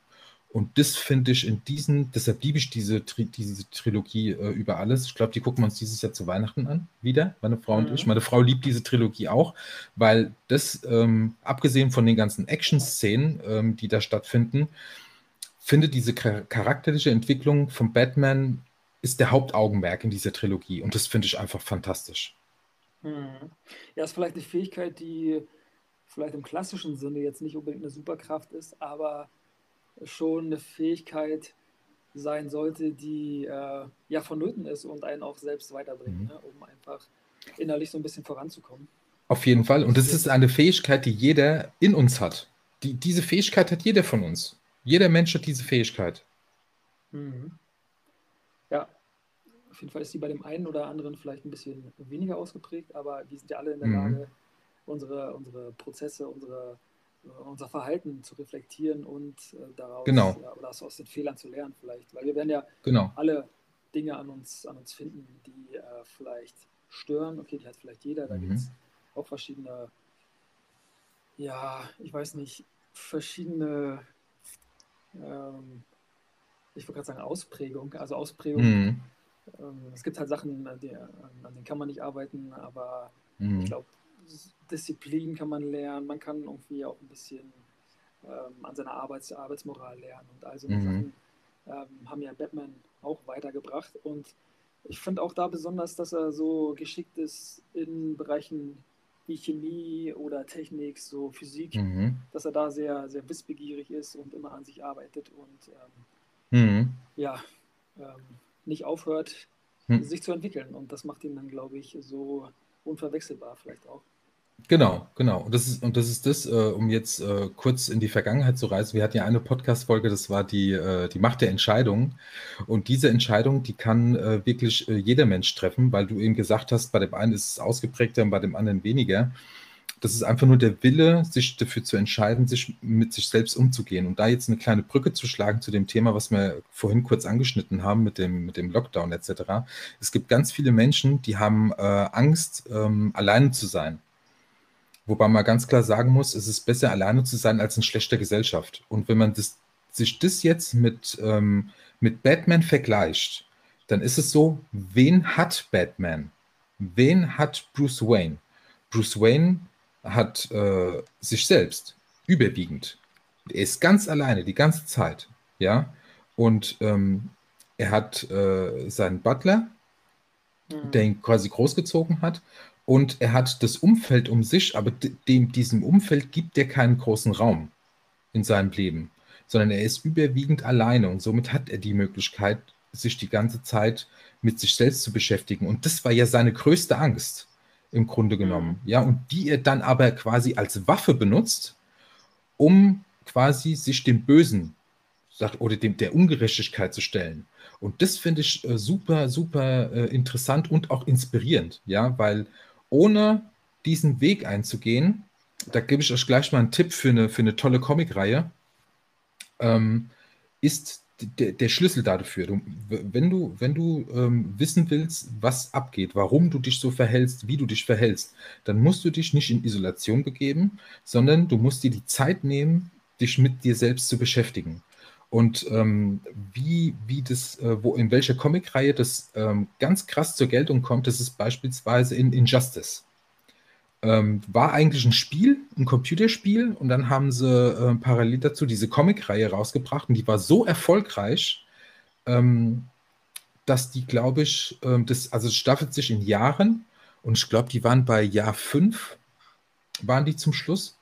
Und das finde ich in diesen, deshalb liebe ich diese, diese Trilogie äh, über alles. Ich glaube, die gucken wir uns dieses Jahr zu Weihnachten an, wieder, meine Frau mhm. und ich. Meine Frau liebt diese Trilogie auch, weil das, ähm, abgesehen von den ganzen Action-Szenen, ähm, die da stattfinden, findet diese charakterliche Entwicklung von Batman ist der Hauptaugenmerk in dieser Trilogie. Und das finde ich einfach fantastisch.
Mhm. Ja, ist vielleicht eine Fähigkeit, die vielleicht im klassischen Sinne jetzt nicht unbedingt eine Superkraft ist, aber schon eine Fähigkeit sein sollte, die äh, ja vonnöten ist und einen auch selbst weiterbringt, mhm. ne, um einfach innerlich so ein bisschen voranzukommen.
Auf jeden Fall. Und das ist eine Fähigkeit, die jeder in uns hat. Die, diese Fähigkeit hat jeder von uns. Jeder Mensch hat diese Fähigkeit.
Mhm. Ja, Auf jeden Fall ist die bei dem einen oder anderen vielleicht ein bisschen weniger ausgeprägt, aber wir sind ja alle in der
Mhm.
Lage, unsere, unsere Prozesse, unsere, äh, unser Verhalten zu reflektieren und äh, daraus
Genau.
ja, oder aus den Fehlern zu lernen vielleicht. Weil wir werden ja
Genau.
alle Dinge an uns, an uns finden, die äh, vielleicht stören. Okay, die hat vielleicht jeder. Da
Mhm.
gibt es auch verschiedene, ja, ich weiß nicht, verschiedene, ähm, ich wollte gerade sagen Ausprägung. Also Ausprägung,
Mhm.
Ähm, es gibt halt Sachen, an, die, an denen kann man nicht arbeiten, aber ich
Mhm.
glaube, Disziplin kann man lernen, man kann irgendwie auch ein bisschen ähm, an seiner Arbeits Arbeitsmoral lernen und all so
Mhm.
Sachen ähm, haben ja Batman auch weitergebracht und ich finde auch da besonders, dass er so geschickt ist in Bereichen wie Chemie oder Technik, so Physik,
Mhm.
dass er da sehr, sehr wissbegierig ist und immer an sich arbeitet und ähm,
Mhm.
ja, ähm, nicht aufhört,
Hm.
sich zu entwickeln. Und das macht ihn dann, glaube ich, so unverwechselbar vielleicht auch.
Genau, genau. Und das ist, und das ist das, äh, um jetzt äh, kurz in die Vergangenheit zu reisen. Wir hatten ja eine Podcast-Folge, das war die, äh, die Macht der Entscheidung. Und diese Entscheidung, die kann wirklich jeder Mensch treffen, weil du eben gesagt hast, bei dem einen ist es ausgeprägter und bei dem anderen weniger. Das ist einfach nur der Wille, sich dafür zu entscheiden, sich mit sich selbst umzugehen. Und da jetzt eine kleine Brücke zu schlagen zu dem Thema, was wir vorhin kurz angeschnitten haben mit dem, mit dem Lockdown etc. Es gibt ganz viele Menschen, die haben äh, Angst, ähm, alleine zu sein. Wobei man ganz klar sagen muss, es ist besser, alleine zu sein, als in schlechter Gesellschaft. Und wenn man das, sich das jetzt mit, ähm, mit Batman vergleicht, dann ist es so, wen hat Batman? Wen hat Bruce Wayne? Bruce Wayne hat äh, sich selbst überwiegend. Er ist ganz alleine die ganze Zeit, ja. Und ähm, er hat äh, seinen Butler,
Mhm.
der ihn quasi großgezogen hat. Und er hat das Umfeld um sich, aber dem, diesem Umfeld gibt er keinen großen Raum in seinem Leben, sondern er ist überwiegend alleine und somit hat er die Möglichkeit, sich die ganze Zeit mit sich selbst zu beschäftigen. Und das war ja seine größte Angst im Grunde genommen. Ja, und die er dann aber quasi als Waffe benutzt, um quasi sich dem Bösen sagt, oder dem, der Ungerechtigkeit zu stellen. Und das finde ich äh, super, super äh, interessant und auch inspirierend, ja, weil ohne diesen Weg einzugehen, da gebe ich euch gleich mal einen Tipp für eine, für eine tolle Comicreihe, ähm, ist der, der Schlüssel dafür. Du, wenn du, wenn du ähm, wissen willst, was abgeht, warum du dich so verhältst, wie du dich verhältst, dann musst du dich nicht in Isolation begeben, sondern du musst dir die Zeit nehmen, dich mit dir selbst zu beschäftigen. Und ähm, wie, wie das, äh, wo, in welcher Comicreihe das ähm, ganz krass zur Geltung kommt, das ist beispielsweise in Injustice. Ähm, war eigentlich ein Spiel, ein Computerspiel, und dann haben sie äh, parallel dazu diese Comicreihe rausgebracht. Und die war so erfolgreich, ähm, dass die, glaube ich, ähm, das, also es staffelt sich in Jahren. Und ich glaube, die waren bei Jahr 5, waren die zum Schluss.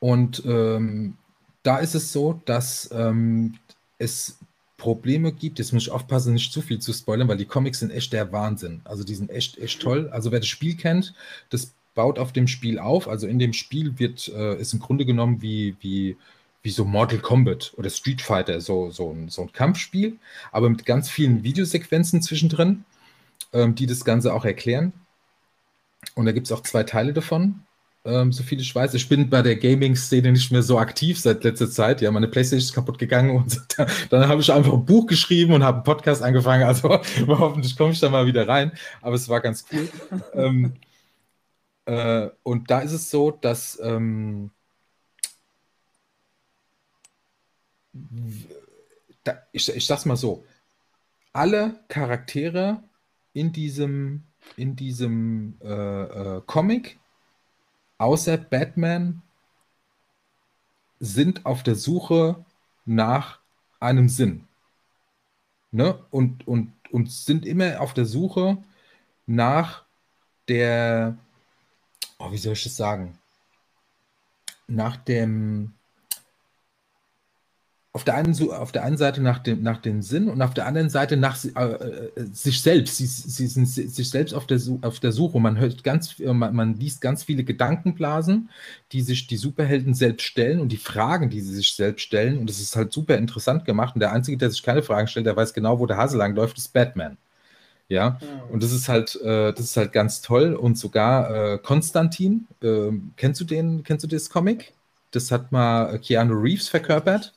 Und ähm, da ist es so, dass ähm, es Probleme gibt. Jetzt muss ich aufpassen, nicht zu viel zu spoilern, weil die Comics sind echt der Wahnsinn. Also die sind echt, echt toll. Also wer das Spiel kennt, das baut auf dem Spiel auf. Also in dem Spiel wird, äh, ist im Grunde genommen wie, wie, wie so Mortal Kombat oder Street Fighter, so, so, ein, so ein Kampfspiel, aber mit ganz vielen Videosequenzen zwischendrin, ähm, die das Ganze auch erklären. Und da gibt es auch zwei Teile davon ähm, so viel ich weiß. Ich bin bei der Gaming-Szene nicht mehr so aktiv seit letzter Zeit. Ja, meine Playstation ist kaputt gegangen und da, dann habe ich einfach ein Buch geschrieben und habe einen Podcast angefangen. Also hoffentlich komme ich da mal wieder rein. Aber es war ganz cool. ähm, äh, und da ist es so, dass ähm, da, ich, ich sag's mal so, alle Charaktere in diesem, in diesem äh, äh, Comic außer Batman sind auf der Suche nach einem Sinn. Ne? Und, und, und sind immer auf der Suche nach der, oh, wie soll ich das sagen? Nach dem, auf der einen, auf der einen Seite nach dem, nach dem Sinn und auf der anderen Seite nach äh, äh, sich selbst. Sie, sie sind sich selbst auf der, auf der Suche. Man hört ganz, man, man, liest ganz viele Gedankenblasen, die sich die Superhelden selbst stellen und die Fragen, die sie sich selbst stellen. Und das ist halt super interessant gemacht. Und der Einzige, der sich keine Fragen stellt, der weiß genau, wo der Hase lang läuft, ist Batman. Ja, mhm. und das ist halt, äh, das ist halt ganz toll. Und sogar äh, Konstantin, äh, kennst du den, kennst du das Comic? Das hat mal Keanu Reeves verkörpert.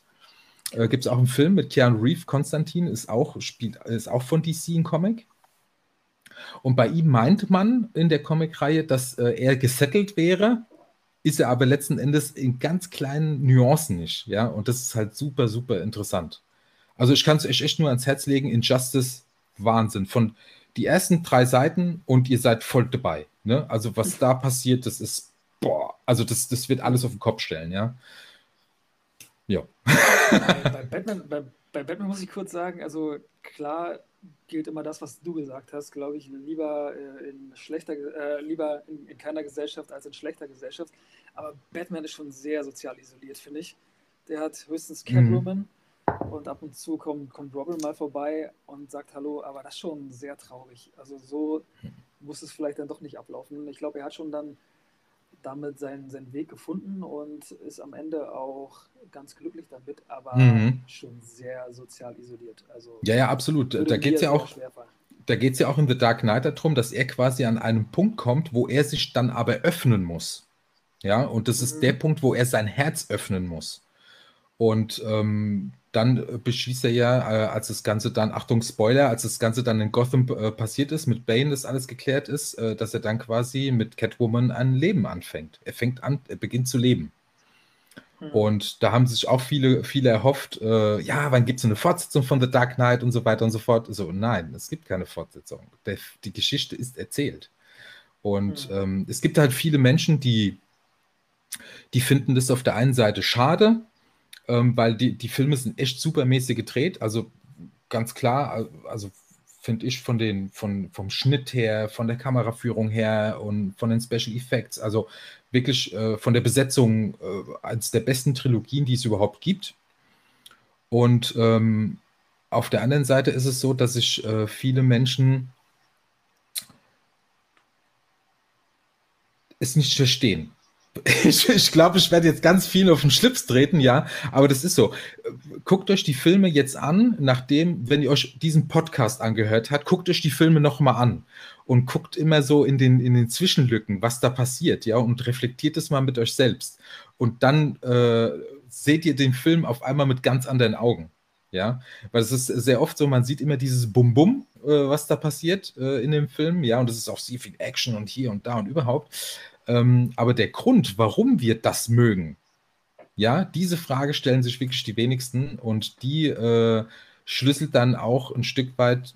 Äh, Gibt es auch einen Film mit Keanu Reeves, Konstantin, ist auch, spielt, ist auch von DC ein Comic. Und bei ihm meinte man in der Comicreihe, dass äh, er gesettelt wäre, ist er aber letzten Endes in ganz kleinen Nuancen nicht. Ja, und das ist halt super, super interessant. Also ich kann es euch echt nur ans Herz legen, Injustice, Wahnsinn. Von die ersten drei Seiten und ihr seid voll dabei. Ne? Also was da passiert, das ist, boah, also das, das wird alles auf den Kopf stellen, ja.
Ja. Bei, bei, Batman, bei, bei Batman muss ich kurz sagen, also klar gilt immer das, was du gesagt hast, glaube ich, lieber äh, in schlechter, äh, lieber in, in, keiner Gesellschaft als in schlechter Gesellschaft. Aber Batman ist schon sehr sozial isoliert, finde ich. Der hat höchstens Catwoman mhm. und ab und zu kommt, kommt Robin mal vorbei und sagt Hallo, aber das ist schon sehr traurig. Also so muss es vielleicht dann doch nicht ablaufen. Ich glaube, er hat schon dann damit seinen, seinen Weg gefunden und ist am Ende auch ganz glücklich damit, aber mhm. schon sehr sozial isoliert. Also
ja, ja, absolut. Da geht es ja auch. Da geht es ja auch in The Dark Knight darum, dass er quasi an einen Punkt kommt, wo er sich dann aber öffnen muss. Ja, und das mhm. ist der Punkt, wo er sein Herz öffnen muss. Und ähm, dann äh, beschließt er ja, äh, als das Ganze dann, Achtung, Spoiler, als das Ganze dann in Gotham äh, passiert ist, mit Bane das alles geklärt ist, äh, dass er dann quasi mit Catwoman ein Leben anfängt. Er fängt an, er beginnt zu leben. Hm. Und da haben sich auch viele, viele erhofft, äh, ja, wann gibt es eine Fortsetzung von The Dark Knight und so weiter und so fort. So, nein, es gibt keine Fortsetzung. Der, die Geschichte ist erzählt. Und hm. ähm, es gibt halt viele Menschen, die, die finden das auf der einen Seite schade, ähm, weil die, die Filme sind echt supermäßig gedreht. Also ganz klar, also finde ich von den, von, vom Schnitt her, von der Kameraführung her und von den Special Effects, also wirklich äh, von der Besetzung äh, als der besten Trilogien, die es überhaupt gibt. Und ähm, auf der anderen Seite ist es so, dass sich äh, viele Menschen es nicht verstehen. Ich, ich glaube, ich werde jetzt ganz viel auf den Schlips treten, ja, aber das ist so. Guckt euch die Filme jetzt an, nachdem, wenn ihr euch diesen Podcast angehört habt, guckt euch die Filme nochmal an und guckt immer so in den, in den Zwischenlücken, was da passiert, ja, und reflektiert es mal mit euch selbst. Und dann äh, seht ihr den Film auf einmal mit ganz anderen Augen, ja, weil es ist sehr oft so, man sieht immer dieses Bum-Bum, äh, was da passiert äh, in dem Film, ja, und es ist auch sehr viel Action und hier und da und überhaupt. Ähm, aber der Grund, warum wir das mögen, ja, diese Frage stellen sich wirklich die wenigsten und die äh, schlüsselt dann auch ein Stück weit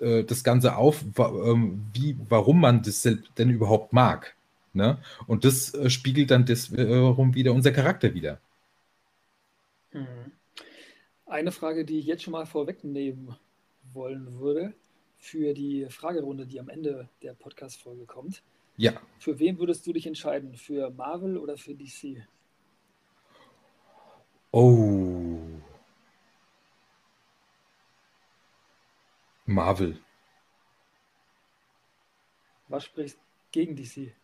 äh, das Ganze auf, wa ähm, wie, warum man das denn überhaupt mag. Ne? Und das äh, spiegelt dann das, wiederum wieder unser Charakter wieder.
Mhm. Eine Frage, die ich jetzt schon mal vorwegnehmen wollen würde, für die Fragerunde, die am Ende der Podcast-Folge kommt.
Ja.
Für wen würdest du dich entscheiden? Für Marvel oder für DC?
Oh. Marvel.
Was spricht gegen DC?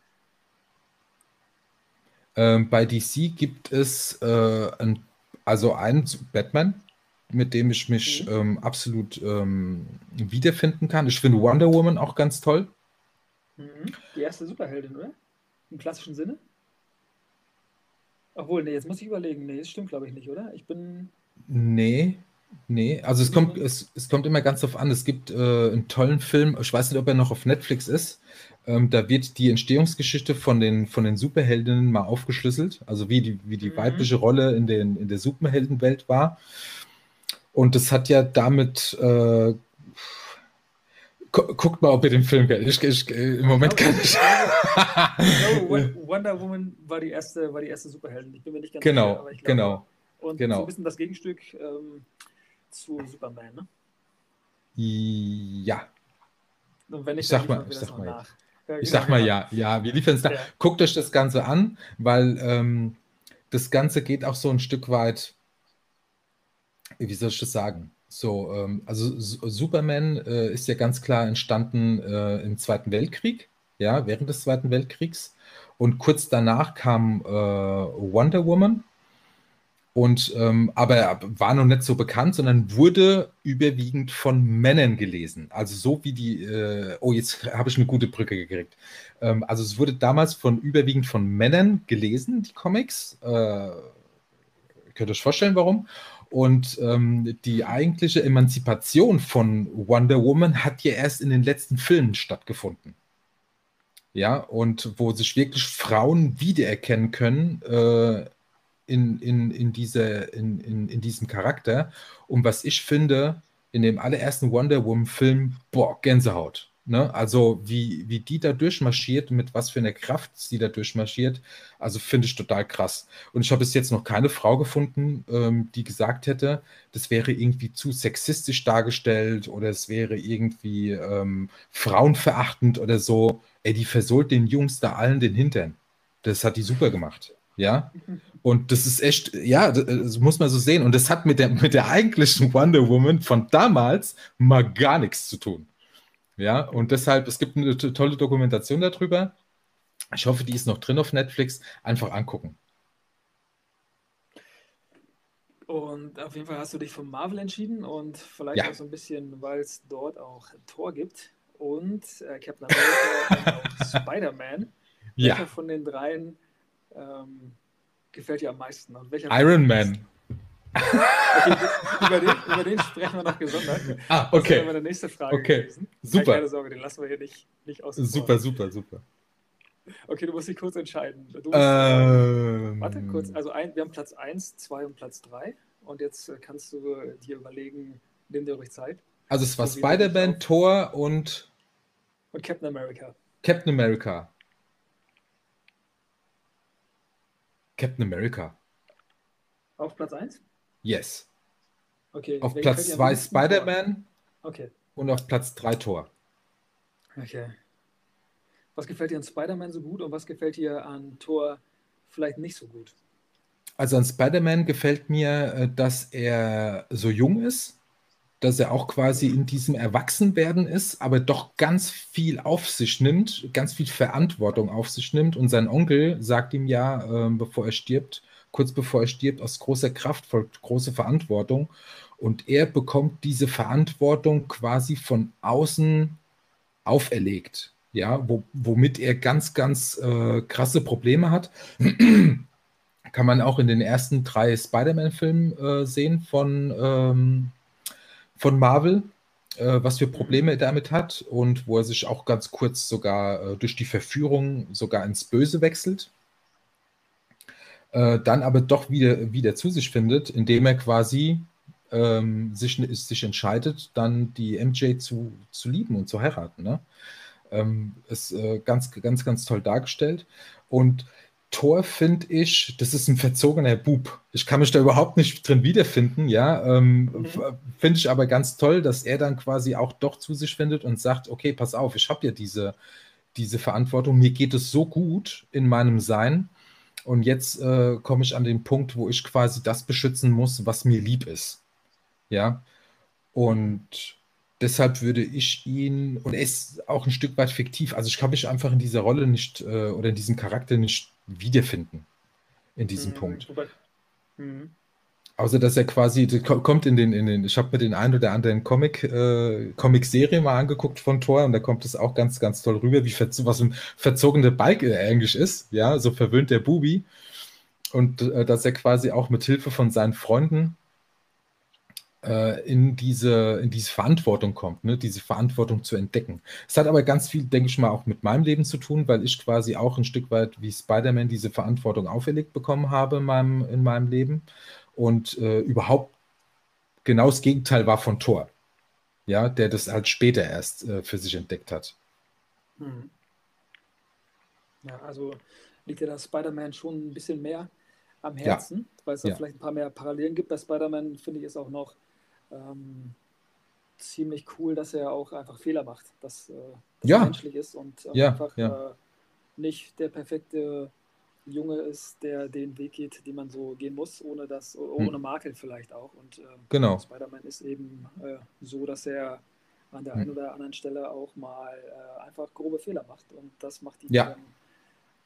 Ähm, bei DC gibt es äh, ein, also einen Batman, mit dem ich mich mhm. ähm, absolut ähm, wiederfinden kann. Ich finde Wonder Woman auch ganz toll.
Mhm. Die erste Superheldin, oder? Im klassischen Sinne? Obwohl, nee, jetzt muss ich überlegen. Nee, das stimmt, glaube ich, nicht, oder? Ich bin.
Nee, nee. Also es kommt, es, es kommt immer ganz drauf an. Es gibt äh, einen tollen Film, ich weiß nicht, ob er noch auf Netflix ist. Ähm, da wird die Entstehungsgeschichte von den, von den Superheldinnen mal aufgeschlüsselt. Also wie die, wie die mhm. weibliche Rolle in, den, in der Superheldenwelt war. Und das hat ja damit äh, Guckt mal, ob ihr den Film kennt. Ich, ich, Im Moment kann ich.
Wonder Woman war die erste, war die erste Superheldin. Ich bin mir nicht ganz
genau, sicher, aber ich glaube. Genau.
Und
genau.
so ein bisschen das Gegenstück ähm, zu Superman, ne?
Ja.
Und wenn ich,
ich sag mal, ich sag mal, nach. Ja, ich sag mal genau. ja. Ja, wir liefern es nach. Ja. Guckt euch das Ganze an, weil ähm, das Ganze geht auch so ein Stück weit wie soll ich das sagen? So, ähm, also Superman äh, ist ja ganz klar entstanden äh, im Zweiten Weltkrieg, ja, während des Zweiten Weltkriegs. Und kurz danach kam äh, Wonder Woman. Und ähm, aber er war noch nicht so bekannt, sondern wurde überwiegend von Männern gelesen. Also so wie die, äh, oh, jetzt habe ich eine gute Brücke gekriegt. Ähm, also es wurde damals von überwiegend von Männern gelesen, die Comics. Äh, könnt ihr euch vorstellen, warum? Und ähm, die eigentliche Emanzipation von Wonder Woman hat ja erst in den letzten Filmen stattgefunden. Ja, und wo sich wirklich Frauen wiedererkennen können äh, in, in, in, diese, in, in, in diesem Charakter. Und was ich finde, in dem allerersten Wonder Woman-Film, boah, Gänsehaut. Ne? Also wie, wie die da durchmarschiert, mit was für einer Kraft sie da durchmarschiert, also finde ich total krass. Und ich habe bis jetzt noch keine Frau gefunden, ähm, die gesagt hätte, das wäre irgendwie zu sexistisch dargestellt oder es wäre irgendwie ähm, frauenverachtend oder so. Ey, die versohlt den Jungs da allen den Hintern. Das hat die super gemacht. Ja. Und das ist echt, ja, das muss man so sehen. Und das hat mit der, mit der eigentlichen Wonder Woman von damals mal gar nichts zu tun. Ja, und deshalb, es gibt eine tolle Dokumentation darüber. Ich hoffe, die ist noch drin auf Netflix. Einfach angucken.
Und auf jeden Fall hast du dich für Marvel entschieden und vielleicht ja. auch so ein bisschen, weil es dort auch Thor gibt und äh, Captain America und auch Spider-Man.
Ja.
Welcher von den dreien ähm, gefällt dir am meisten?
Iron Man.
Okay, über, den, über, den, sprechen wir noch gesondert.
Ah, okay. Das
wäre meine nächste Frage
okay. gewesen. Super.
Keine Sorge, den lassen wir hier nicht, nicht aus.
Super, super, super.
Okay, du musst dich kurz entscheiden.
Musst, ähm,
warte kurz, also ein, wir haben Platz 1, 2 und Platz 3. Und jetzt äh, kannst du dir überlegen, nimm dir ruhig Zeit.
Also es war Spider-Man, Thor und...
Und Captain America.
Captain America. Captain America.
Auf Platz 1?
Yes.
Okay.
Auf Platz 2 Spider-Man.
Okay.
Und auf Platz 3 Tor.
Okay. Was gefällt dir an Spider-Man so gut und was gefällt dir an Tor vielleicht nicht so gut?
Also an Spider-Man gefällt mir, äh, dass er so jung ist, dass er auch quasi in diesem Erwachsenwerden ist, aber doch ganz viel auf sich nimmt, ganz viel Verantwortung auf sich nimmt. Und sein Onkel sagt ihm ja, äh, bevor er stirbt, kurz bevor er stirbt, aus großer Kraft folgt große Verantwortung. Und er bekommt diese Verantwortung quasi von außen auferlegt, ja, wo, womit er ganz, ganz äh, krasse Probleme hat. Kann man auch in den ersten drei Spider-Man-Filmen äh, sehen von, ähm, von Marvel, äh, was für Probleme er damit hat und wo er sich auch ganz kurz sogar äh, durch die Verführung sogar ins Böse wechselt äh, dann aber doch wieder, wieder zu sich findet, indem er quasi ähm, sich, sich entscheidet, dann die MJ zu, zu lieben und zu heiraten. Ne? Ähm, ist äh, ganz, ganz, ganz toll dargestellt. Und Thor finde ich, das ist ein verzogener Bub. Ich kann mich da überhaupt nicht drin wiederfinden, ja. Ähm, mhm. Finde ich aber ganz toll, dass er dann quasi auch doch zu sich findet und sagt, okay, pass auf, ich habe ja diese, diese Verantwortung, mir geht es so gut in meinem Sein, und jetzt äh, komme ich an den Punkt, wo ich quasi das beschützen muss, was mir lieb ist. Ja. Und deshalb würde ich ihn, und er ist auch ein Stück weit fiktiv, also ich kann mich einfach in dieser Rolle nicht äh, oder in diesem Charakter nicht wiederfinden. In diesem mhm. Punkt. Mhm. Außer dass er quasi kommt in den, in den ich habe mir den einen oder anderen Comic, äh, Comic-Serie mal angeguckt von Thor und da kommt es auch ganz, ganz toll rüber, wie verz was ein verzogene Bike er eigentlich ist, ja, so verwöhnt der Bubi. Und äh, dass er quasi auch mit Hilfe von seinen Freunden äh, in, diese, in diese Verantwortung kommt, ne? diese Verantwortung zu entdecken. Es hat aber ganz viel, denke ich mal, auch mit meinem Leben zu tun, weil ich quasi auch ein Stück weit wie Spider-Man diese Verantwortung auferlegt bekommen habe in meinem, in meinem Leben und äh, überhaupt genau das Gegenteil war von Thor. Ja, der das halt später erst äh, für sich entdeckt hat.
Hm. Ja, also liegt ja das Spider-Man schon ein bisschen mehr am Herzen, ja. weil es da ja. vielleicht ein paar mehr Parallelen gibt. Bei Spider-Man finde ich es auch noch ähm, ziemlich cool, dass er auch einfach Fehler macht, dass, äh, dass
ja.
er menschlich ist und äh, einfach nicht der perfekte Junge ist, der den Weg geht, den man so gehen muss, ohne das, ohne hm. Makel vielleicht auch. Und ähm,
genau.
Spider-Man ist eben äh, so, dass er an der hm. einen oder anderen Stelle auch mal äh, einfach grobe Fehler macht. Und das macht ihn
ja.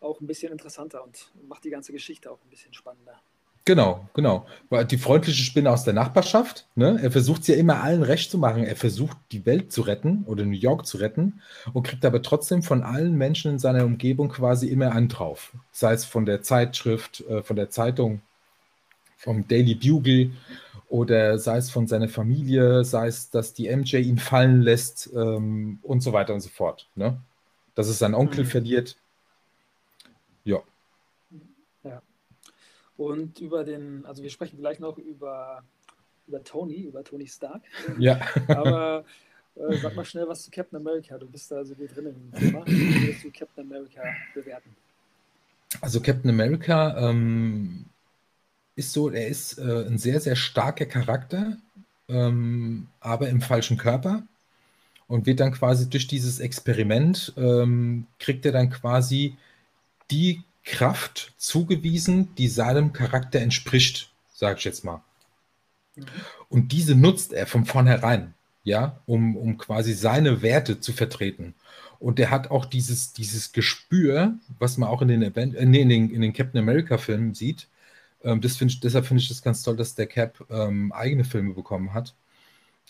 auch ein bisschen interessanter und macht die ganze Geschichte auch ein bisschen spannender.
Genau, genau. Die freundliche Spinne aus der Nachbarschaft, ne? er versucht es ja immer allen recht zu machen. Er versucht, die Welt zu retten oder New York zu retten und kriegt aber trotzdem von allen Menschen in seiner Umgebung quasi immer einen drauf. Sei es von der Zeitschrift, äh, von der Zeitung, vom Daily Bugle oder sei es von seiner Familie, sei es, dass die MJ ihn fallen lässt ähm, und so weiter und so fort. Ne? Dass es seinen Onkel mhm. verliert. Ja.
Und über den, also wir sprechen gleich noch über, über Tony, über Tony Stark.
Ja.
Aber äh, sag mal schnell was zu Captain America. Du bist da so gut drin im Thema. Wie würdest du Captain America bewerten?
Also Captain America ähm, ist so, er ist äh, ein sehr, sehr starker Charakter, ähm, aber im falschen Körper und wird dann quasi durch dieses Experiment, ähm, kriegt er dann quasi die Kraft zugewiesen, die seinem Charakter entspricht, sage ich jetzt mal. Mhm. Und diese nutzt er von vornherein, ja, um, um quasi seine Werte zu vertreten. Und er hat auch dieses, dieses Gespür, was man auch in den, Event, äh, nee, in den, in den Captain America-Filmen sieht. Ähm, das find ich, deshalb finde ich das ganz toll, dass der Cap ähm, eigene Filme bekommen hat.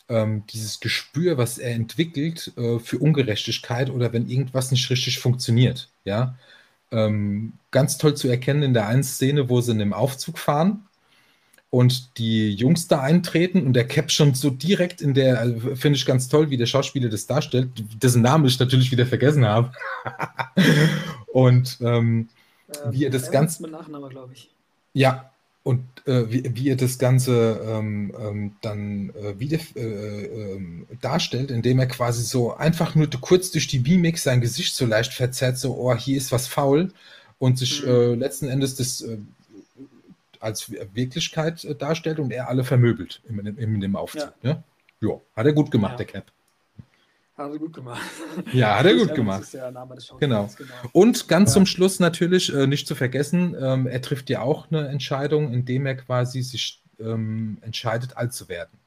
Ähm, dieses Gespür, was er entwickelt äh, für Ungerechtigkeit oder wenn irgendwas nicht richtig funktioniert. Ja, ähm, ganz toll zu erkennen in der einen Szene, wo sie in dem Aufzug fahren und die Jungs da eintreten und der Cap schon so direkt in der, also finde ich ganz toll, wie der Schauspieler das darstellt, dessen Namen ich natürlich wieder vergessen habe. und ähm, äh, wie er das Ganze.
Mit Nachname, glaube ich.
Ja, und äh, wie, wie er das Ganze ähm, ähm, dann äh, wieder äh, ähm, darstellt, indem er quasi so einfach nur kurz durch die Mimik sein Gesicht so leicht verzerrt, so, oh, hier ist was faul und sich mhm. Äh, letzten Endes das äh, als Wirklichkeit äh, darstellt und er alle vermöbelt in, in, in dem Aufzug. Ja. Ne? Jo, hat er gut gemacht, ja. der Cap.
Hat er gut gemacht.
Ja, hat er gut gemacht. Genau. genau. Und ganz ja. zum Schluss natürlich äh, nicht zu vergessen, ähm, er trifft ja auch eine Entscheidung, indem er quasi sich ähm, entscheidet, alt zu werden.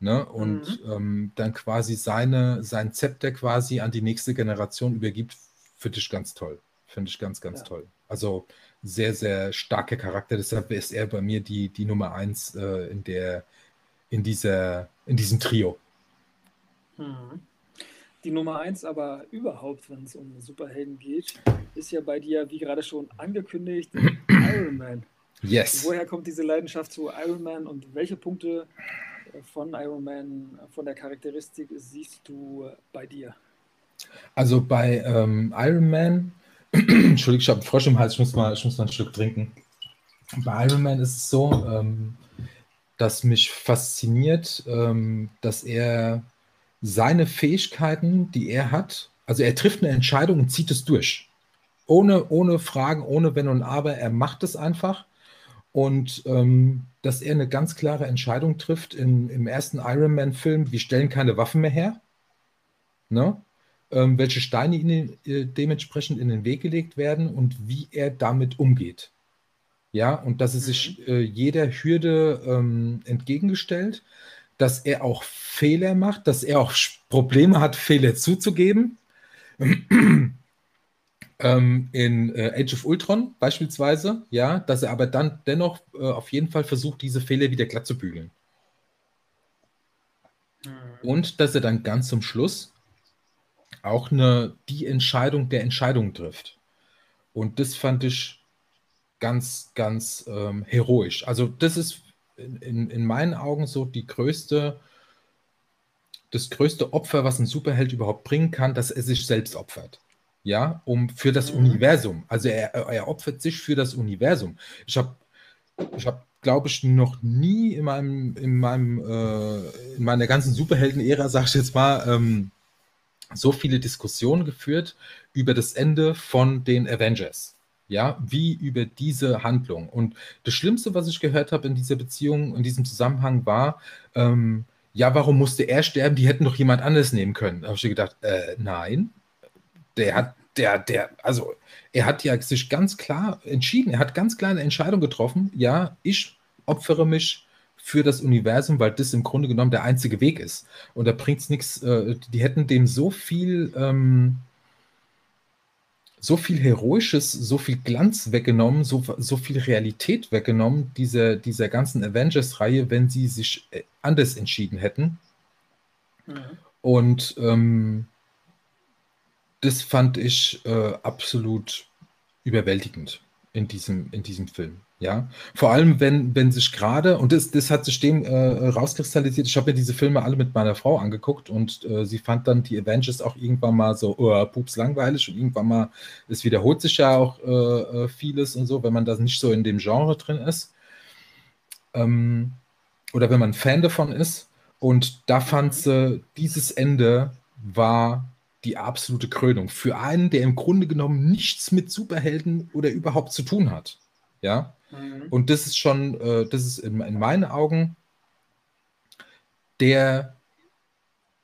Ne? Und mhm. ähm, dann quasi seine, sein Zepter quasi an die nächste Generation übergibt, finde ich ganz toll. Finde ich ganz, ganz ja. toll. Also sehr, sehr starker Charakter. Deshalb ist er bei mir die, die Nummer eins äh, in, der, in, dieser, in diesem Trio.
Hm. Die Nummer eins aber überhaupt, wenn es um Superhelden geht, ist ja bei dir, wie gerade schon angekündigt, Iron Man.
Yes.
Woher kommt diese Leidenschaft zu Iron Man und welche Punkte von Iron Man, von der Charakteristik siehst du bei dir?
Also bei ähm, Iron Man, Entschuldigung, ich habe einen Frosch im Hals, ich muss, mal, ich muss mal ein Stück trinken. Bei Iron Man ist es so, ähm, dass mich fasziniert, ähm, dass er seine Fähigkeiten, die er hat, also er trifft eine Entscheidung und zieht es durch. Ohne, ohne Fragen, ohne Wenn und Aber, er macht es einfach. Und ähm, dass er eine ganz klare Entscheidung trifft in, im ersten Iron Man-Film, wir stellen keine Waffen mehr her. Ne? Ähm, welche Steine ihnen äh, dementsprechend in den Weg gelegt werden und wie er damit umgeht. Ja, und dass er sich mhm. äh, jeder Hürde ähm, entgegengestellt, dass er auch Fehler macht, dass er auch Probleme hat, Fehler zuzugeben. ähm, in äh, Age of Ultron beispielsweise, ja, dass er aber dann dennoch äh, auf jeden Fall versucht, diese Fehler wieder glatt zu bügeln. Mhm. Und dass er dann ganz zum Schluss auch eine, die Entscheidung der Entscheidung trifft. Und das fand ich ganz, ganz ähm, heroisch. Also das ist in, in meinen Augen so die größte, das größte Opfer, was ein Superheld überhaupt bringen kann, dass er sich selbst opfert. Ja, um für das mhm. Universum. Also er, er opfert sich für das Universum. Ich habe, ich habe, glaube ich, noch nie in meinem, in meinem, äh, in meiner ganzen Superhelden-Ära, sage ich jetzt mal, ähm, so viele Diskussionen geführt über das Ende von den Avengers ja, wie über diese Handlung. Und das Schlimmste, was ich gehört habe in dieser Beziehung, in diesem Zusammenhang, war, ähm, ja, warum musste er sterben? Die hätten doch jemand anderes nehmen können. Da habe ich gedacht, äh, nein, der hat, der, der, also er hat ja sich ganz klar entschieden, er hat ganz klar eine Entscheidung getroffen, ja, ich opfere mich für das Universum, weil das im Grunde genommen der einzige Weg ist. Und da bringt es nichts, äh, die hätten dem so viel, ähm, so viel Heroisches, so viel Glanz weggenommen, so, so viel Realität weggenommen, dieser, dieser ganzen Avengers-Reihe, wenn sie sich äh, anders entschieden hätten. Mhm. Und ähm, das fand ich äh, absolut überwältigend in diesem, in diesem Film. Ja, vor allem, wenn, wenn sich gerade, und das, das hat sich dem äh, rauskristallisiert, ich habe mir diese Filme alle mit meiner Frau angeguckt und äh, sie fand dann die Avengers auch irgendwann mal so, oh, pups langweilig und irgendwann mal, es wiederholt sich ja auch äh, äh vieles und so, wenn man da nicht so in dem Genre drin ist. Ähm, oder wenn man Fan davon ist. Und da fand sie, dieses Ende war die absolute Krönung für einen, der im Grunde genommen nichts mit Superhelden oder überhaupt zu tun hat. Ja. Mhm. Und das ist schon, äh, das ist in, in, meinen Augen der,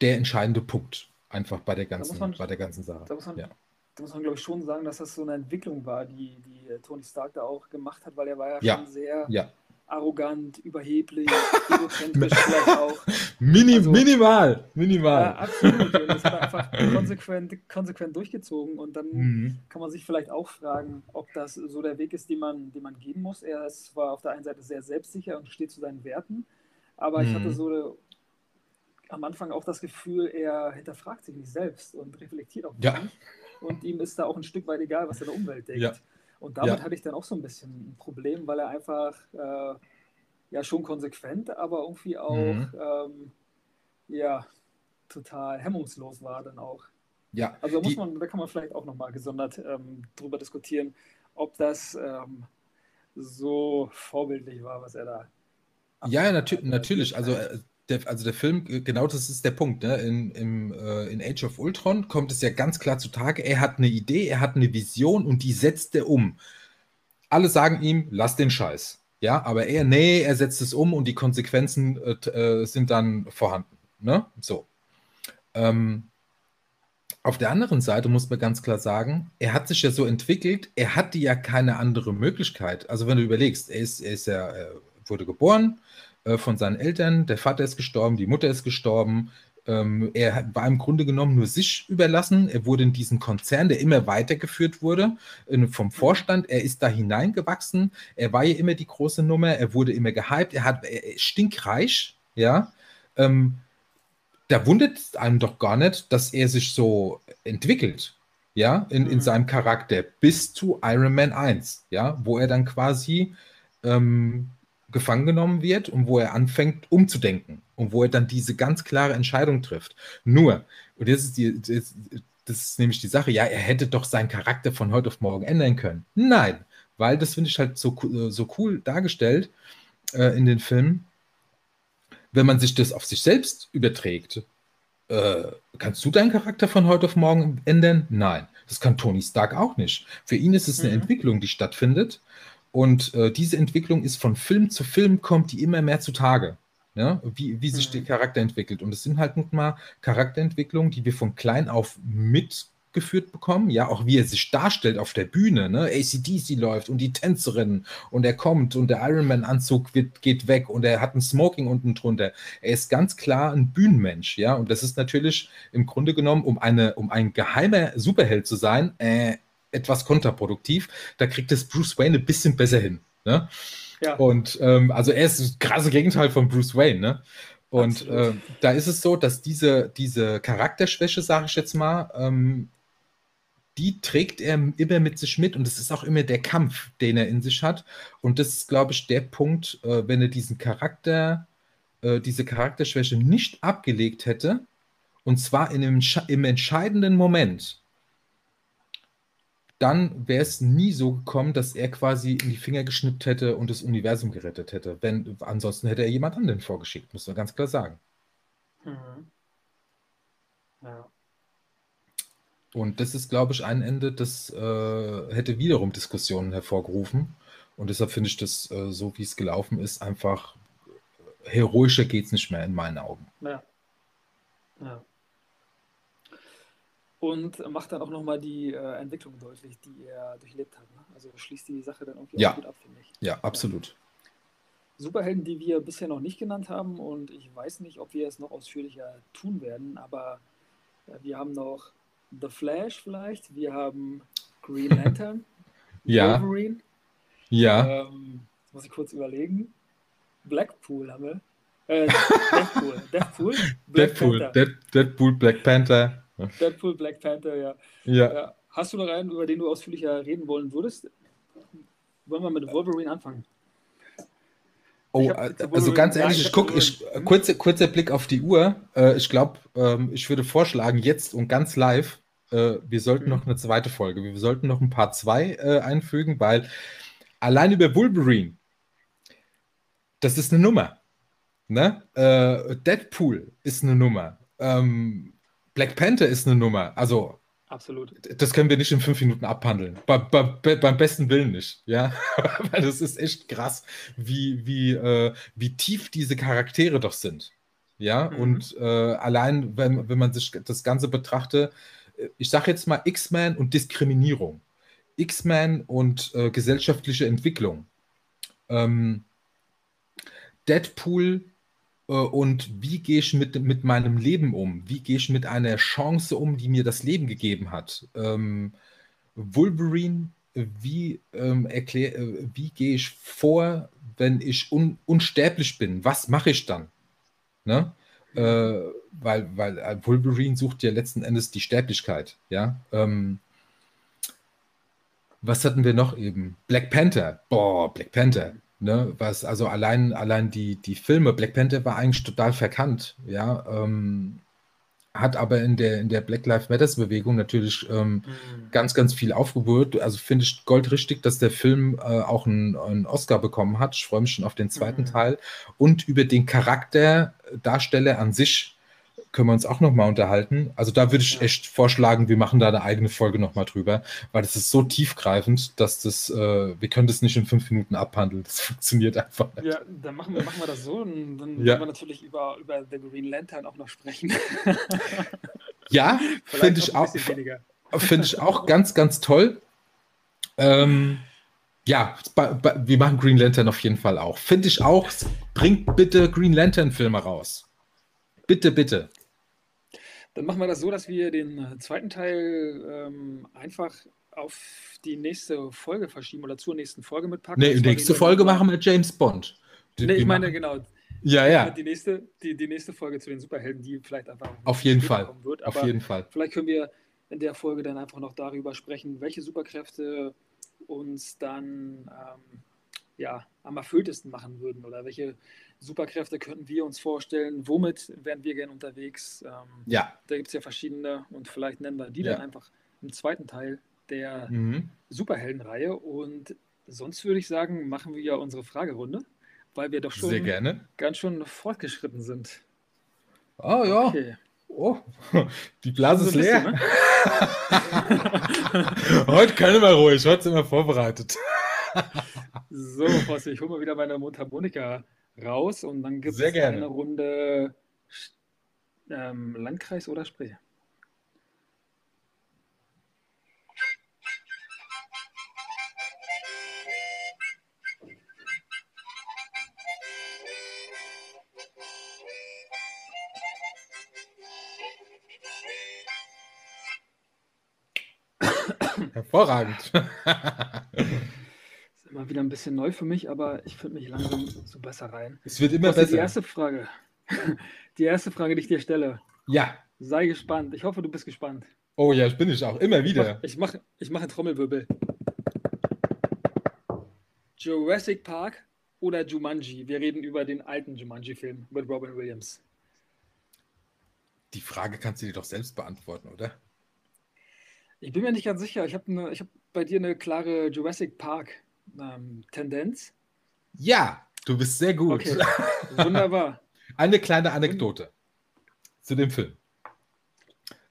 der entscheidende Punkt einfach bei der ganzen, man, bei der ganzen Sache.
Da muss man, ja. da muss man glaube ich, schon sagen, dass das so eine Entwicklung war, die, die Tony Stark da auch gemacht hat, weil er war ja, ja. schon sehr
ja
arrogant, überheblich, egozentrisch vielleicht auch.
Mini, also, minimal, minimal. Ja,
absolut. Und das hat er einfach konsequent, konsequent durchgezogen. Und dann mhm. kann man sich vielleicht auch fragen, ob das so der Weg ist, den man, den man gehen muss. Er ist, war auf der einen Seite sehr selbstsicher und steht zu seinen Werten. Aber mhm. ich hatte mhm. so am Anfang auch das Gefühl, er hinterfragt sich nicht selbst und reflektiert auch nicht.
Ja.
Und ihm ist da auch ein Stück weit egal, was er der Umwelt denkt. Ja. Und damit ja. hatte ich dann auch so ein bisschen ein Problem, weil er einfach äh, ja schon konsequent, aber irgendwie auch mhm. ähm, ja total hemmungslos war dann auch.
Ja.
Also da muss man, da kann man vielleicht auch nochmal gesondert ähm, drüber diskutieren, ob das ähm, so vorbildlich war, was er da.
Ja, natür natürlich. Also äh, der, also der Film, äh, genau das ist der Punkt. Ne? In, im, äh, in Age of Ultron kommt es ja ganz klar zutage, er hat eine Idee, er hat eine Vision und die setzt er um. Alle sagen ihm, lass den Scheiß. Ja, aber er, nee, er setzt es um und die Konsequenzen äh, äh sind dann vorhanden. Ne? So. Ähm, auf der anderen Seite muss man ganz klar sagen, er hat sich ja so entwickelt, er hatte ja keine andere Möglichkeit. Also wenn du überlegst, er ist, er ist ja, er wurde geboren, äh, von seinen Eltern. Der Vater ist gestorben, die Mutter ist gestorben. Ähm, er war im Grunde genommen nur sich überlassen. Er wurde in diesen Konzern, der immer weitergeführt wurde, äh, vom Vorstand. Er ist da hineingewachsen. Er war ja immer die große Nummer. Er wurde immer gehypt. Er hat er stinkreich, ja. Ähm, da wundert es einem doch gar nicht, dass er sich so entwickelt, ja, in, in mhm. seinem Charakter bis zu Iron Man 1, ja, wo er dann quasi ähm, gefangen genommen wird und wo er anfängt umzudenken und wo er dann diese ganz klare Entscheidung trifft. Nur, und das ist, die, das, das ist nämlich die Sache, ja, er hätte doch seinen Charakter von heute auf morgen ändern können. Nein, weil das finde ich halt so, so cool dargestellt äh, in den Filmen. Wenn man sich das auf sich selbst überträgt, äh, kannst du deinen Charakter von heute auf morgen ändern? Nein, das kann Tony Stark auch nicht. Für ihn ist es eine mhm. Entwicklung, die stattfindet und äh, diese Entwicklung ist von Film zu Film, kommt die immer mehr zutage. Ne? Wie, wie sich mhm. der Charakter entwickelt. Und es sind halt nun mal Charakterentwicklungen, die wir von klein auf mitgeführt bekommen. Ja, auch wie er sich darstellt auf der Bühne. Ne? ACDC läuft und die Tänzerin und er kommt und der Ironman-Anzug geht weg und er hat ein Smoking unten drunter. Er ist ganz klar ein Bühnenmensch. Ja, und das ist natürlich im Grunde genommen, um, eine, um ein geheimer Superheld zu sein, äh, etwas kontraproduktiv. Da kriegt es Bruce Wayne ein bisschen besser hin. Ne? Ja. Und ähm, also er ist das krasse Gegenteil von Bruce Wayne. Ne? Und äh, da ist es so, dass diese, diese Charakterschwäche, sage ich jetzt mal, ähm, die trägt er immer mit sich mit und es ist auch immer der Kampf, den er in sich hat. Und das ist, glaube ich, der Punkt, äh, wenn er diesen Charakter, äh, diese Charakterschwäche nicht abgelegt hätte, und zwar in einem, im entscheidenden Moment, dann wäre es nie so gekommen, dass er quasi in die Finger geschnippt hätte und das Universum gerettet hätte. Wenn, ansonsten hätte er jemand anderen vorgeschickt, muss man ganz klar sagen. Mhm. Ja. Und das ist, glaube ich, ein Ende, das äh, hätte wiederum Diskussionen hervorgerufen. Und deshalb finde ich das, äh, so wie es gelaufen ist, einfach heroischer geht es nicht mehr in meinen Augen.
Ja. Ja. Und macht dann auch nochmal die äh, Entwicklung deutlich, die er durchlebt hat. Ne? Also schließt die Sache dann irgendwie
Ja.
gut ab, finde ich.
Ja, absolut.
Superhelden, die wir bisher noch nicht genannt haben und ich weiß nicht, ob wir es noch ausführlicher tun werden, aber äh, wir haben noch The Flash vielleicht, wir haben Green Lantern,
Ja.
Wolverine,
Ja,
ähm, jetzt muss ich kurz überlegen, Blackpool haben wir, äh, Deadpool, Deadpool, Black
Deadpool,
Panther,
Dead, Deadpool, Black Panther.
Deadpool, Black Panther, ja.
Ja.
ja. Hast du noch einen, über den du ausführlicher reden wollen würdest? Wollen wir mit Wolverine anfangen?
Oh, äh, also ganz ehrlich,
ich
gucke, ich, äh, kurze, kurzer Blick auf die Uhr. Äh, ich glaube, ähm, ich würde vorschlagen, jetzt und ganz live, äh, wir sollten
Mhm.
noch eine zweite Folge, wir sollten noch ein paar zwei äh, einfügen, weil allein über Wolverine, das ist eine Nummer. Ne? Äh, Deadpool ist eine Nummer. Ähm, Black Panther ist eine Nummer. Also,
Absolut.
das können wir nicht in fünf Minuten abhandeln. Bei, bei, bei, beim besten Willen nicht. Ja, weil das ist echt krass, wie, wie, äh, wie tief diese Charaktere doch sind. Ja,
Mhm.
und äh, allein, wenn, wenn man sich das Ganze betrachtet, äh, ich sage jetzt mal X-Men und Diskriminierung, X-Men und äh, gesellschaftliche Entwicklung, ähm, Deadpool und wie gehe ich mit, mit meinem Leben um? Wie gehe ich mit einer Chance um, die mir das Leben gegeben hat? Ähm, Wolverine, äh, wie, ähm, erklär, äh, wie gehe ich vor, wenn ich un, unsterblich bin? Was mache ich dann? Ne? Äh, weil, weil äh, Wolverine sucht ja letzten Endes die Sterblichkeit. Ja. Ähm, was hatten wir noch eben? Black Panther. Boah, Black Panther. Ne, was, also allein, allein die, die Filme, Black Panther war eigentlich total verkannt, ja, ähm, hat aber in der, in der Black Lives Matters Bewegung natürlich ähm, ganz, ganz viel aufgebaut. Also finde ich goldrichtig, dass der Film äh, auch einen, einen Oscar bekommen hat. Ich freue mich schon auf den zweiten
Mhm.
Teil. Und über den Charakter, Darsteller an sich können wir uns auch nochmal unterhalten. Also da würde ich echt vorschlagen, wir machen da eine eigene Folge nochmal drüber, weil das ist so tiefgreifend, dass das, äh, wir können das nicht in fünf Minuten abhandeln. Das funktioniert einfach nicht.
Ja, dann machen wir, machen wir das so und dann
Ja.
werden wir natürlich über, über The Green Lantern auch noch sprechen.
Ja, finde ich auch, finde ich auch ganz, ganz toll. Ähm, ja, wir machen Green Lantern auf jeden Fall auch. Finde ich auch. Bringt bitte Green Lantern Filme raus. Bitte, bitte.
Dann machen wir das so, dass wir den äh, zweiten Teil ähm, einfach auf die nächste Folge verschieben oder zur nächsten Folge mitpacken.
Nee,
zwar
nächste Folge machen wir James Bond. Die-
Nee, ich meine, genau.
Ja, ja,
Die nächste, die, die nächste Folge zu den Superhelden, die vielleicht einfach
auf jeden Fall.
wird.
Auf jeden Fall.
vielleicht können wir in der Folge dann einfach noch darüber sprechen, welche Superkräfte uns dann ähm, ja, am erfülltesten machen würden oder welche Superkräfte könnten wir uns vorstellen, womit wären wir gern unterwegs. Ähm,
Ja.
Da gibt es ja verschiedene und vielleicht nennen wir die
Ja.
dann einfach im zweiten Teil der
Mhm.
Superheldenreihe. Und sonst würde ich sagen, machen wir ja unsere Fragerunde, weil wir doch schon
Sehr gerne.
ganz schön fortgeschritten sind.
Oh ja.
Okay.
Oh, die Blase ist
So ein
leer.
bisschen, ne?
Heute können wir ruhig. Heute sind wir vorbereitet.
So, Fossi, ich hole mal wieder meine Mundharmonika raus und dann gibt
Sehr
es
gerne.
eine Runde ähm, Landkreis oder Spree.
Hervorragend.
Immer wieder ein bisschen neu für mich, aber ich finde mich langsam so besser rein.
es wird immer
Fossi, die
besser.
erste Frage. Die erste Frage, die ich dir stelle.
Ja.
Sei gespannt. Ich hoffe, du bist gespannt.
Oh ja, bin ich auch. Immer
Ich mache
wieder.
ich mach, ich mach einen Trommelwirbel. Jurassic Park oder Jumanji? Wir reden über den alten Jumanji-Film mit Robin Williams.
Die Frage kannst du dir doch selbst beantworten, oder?
Ich bin mir nicht ganz sicher. Ich habe ne, ich hab bei dir eine klare Jurassic Park-Tendenz.
Ja, du bist sehr gut.
Okay, wunderbar.
Eine kleine Anekdote zu dem Film.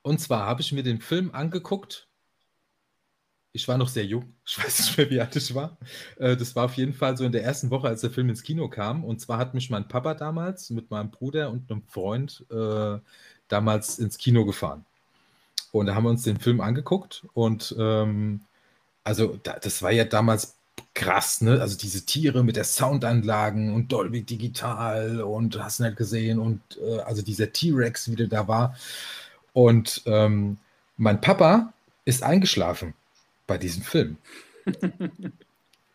Und zwar habe ich mir den Film angeguckt. Ich war noch sehr jung. Ich weiß nicht mehr, wie alt ich war. Äh, Das war auf jeden Fall so in der ersten Woche, als der Film ins Kino kam. Und zwar hat mich mein Papa damals mit meinem Bruder und einem Freund äh, damals ins Kino gefahren. Und da haben wir uns den Film angeguckt und ähm, also da, das war ja damals krass, ne? Also diese Tiere mit der Soundanlagen und Dolby Digital und hast nicht gesehen und äh, also dieser T-Rex, wie der da war. Und ähm, mein Papa ist eingeschlafen bei diesem Film.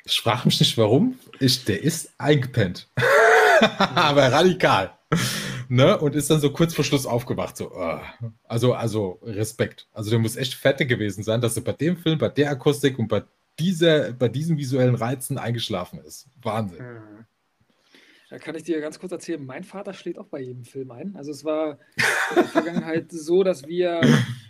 Ich sprach mich nicht warum. Ich, der ist eingepennt. Aber radikal. Ne? Und ist dann so kurz vor Schluss aufgewacht. So, uh. also, also Respekt. Also der muss echt fette gewesen sein, dass er bei dem Film, bei der Akustik und bei dieser, bei diesen visuellen Reizen eingeschlafen ist. Wahnsinn.
Mhm. Da kann ich dir ganz kurz erzählen, mein Vater schlägt auch bei jedem Film ein. Also es war in der Vergangenheit so, dass wir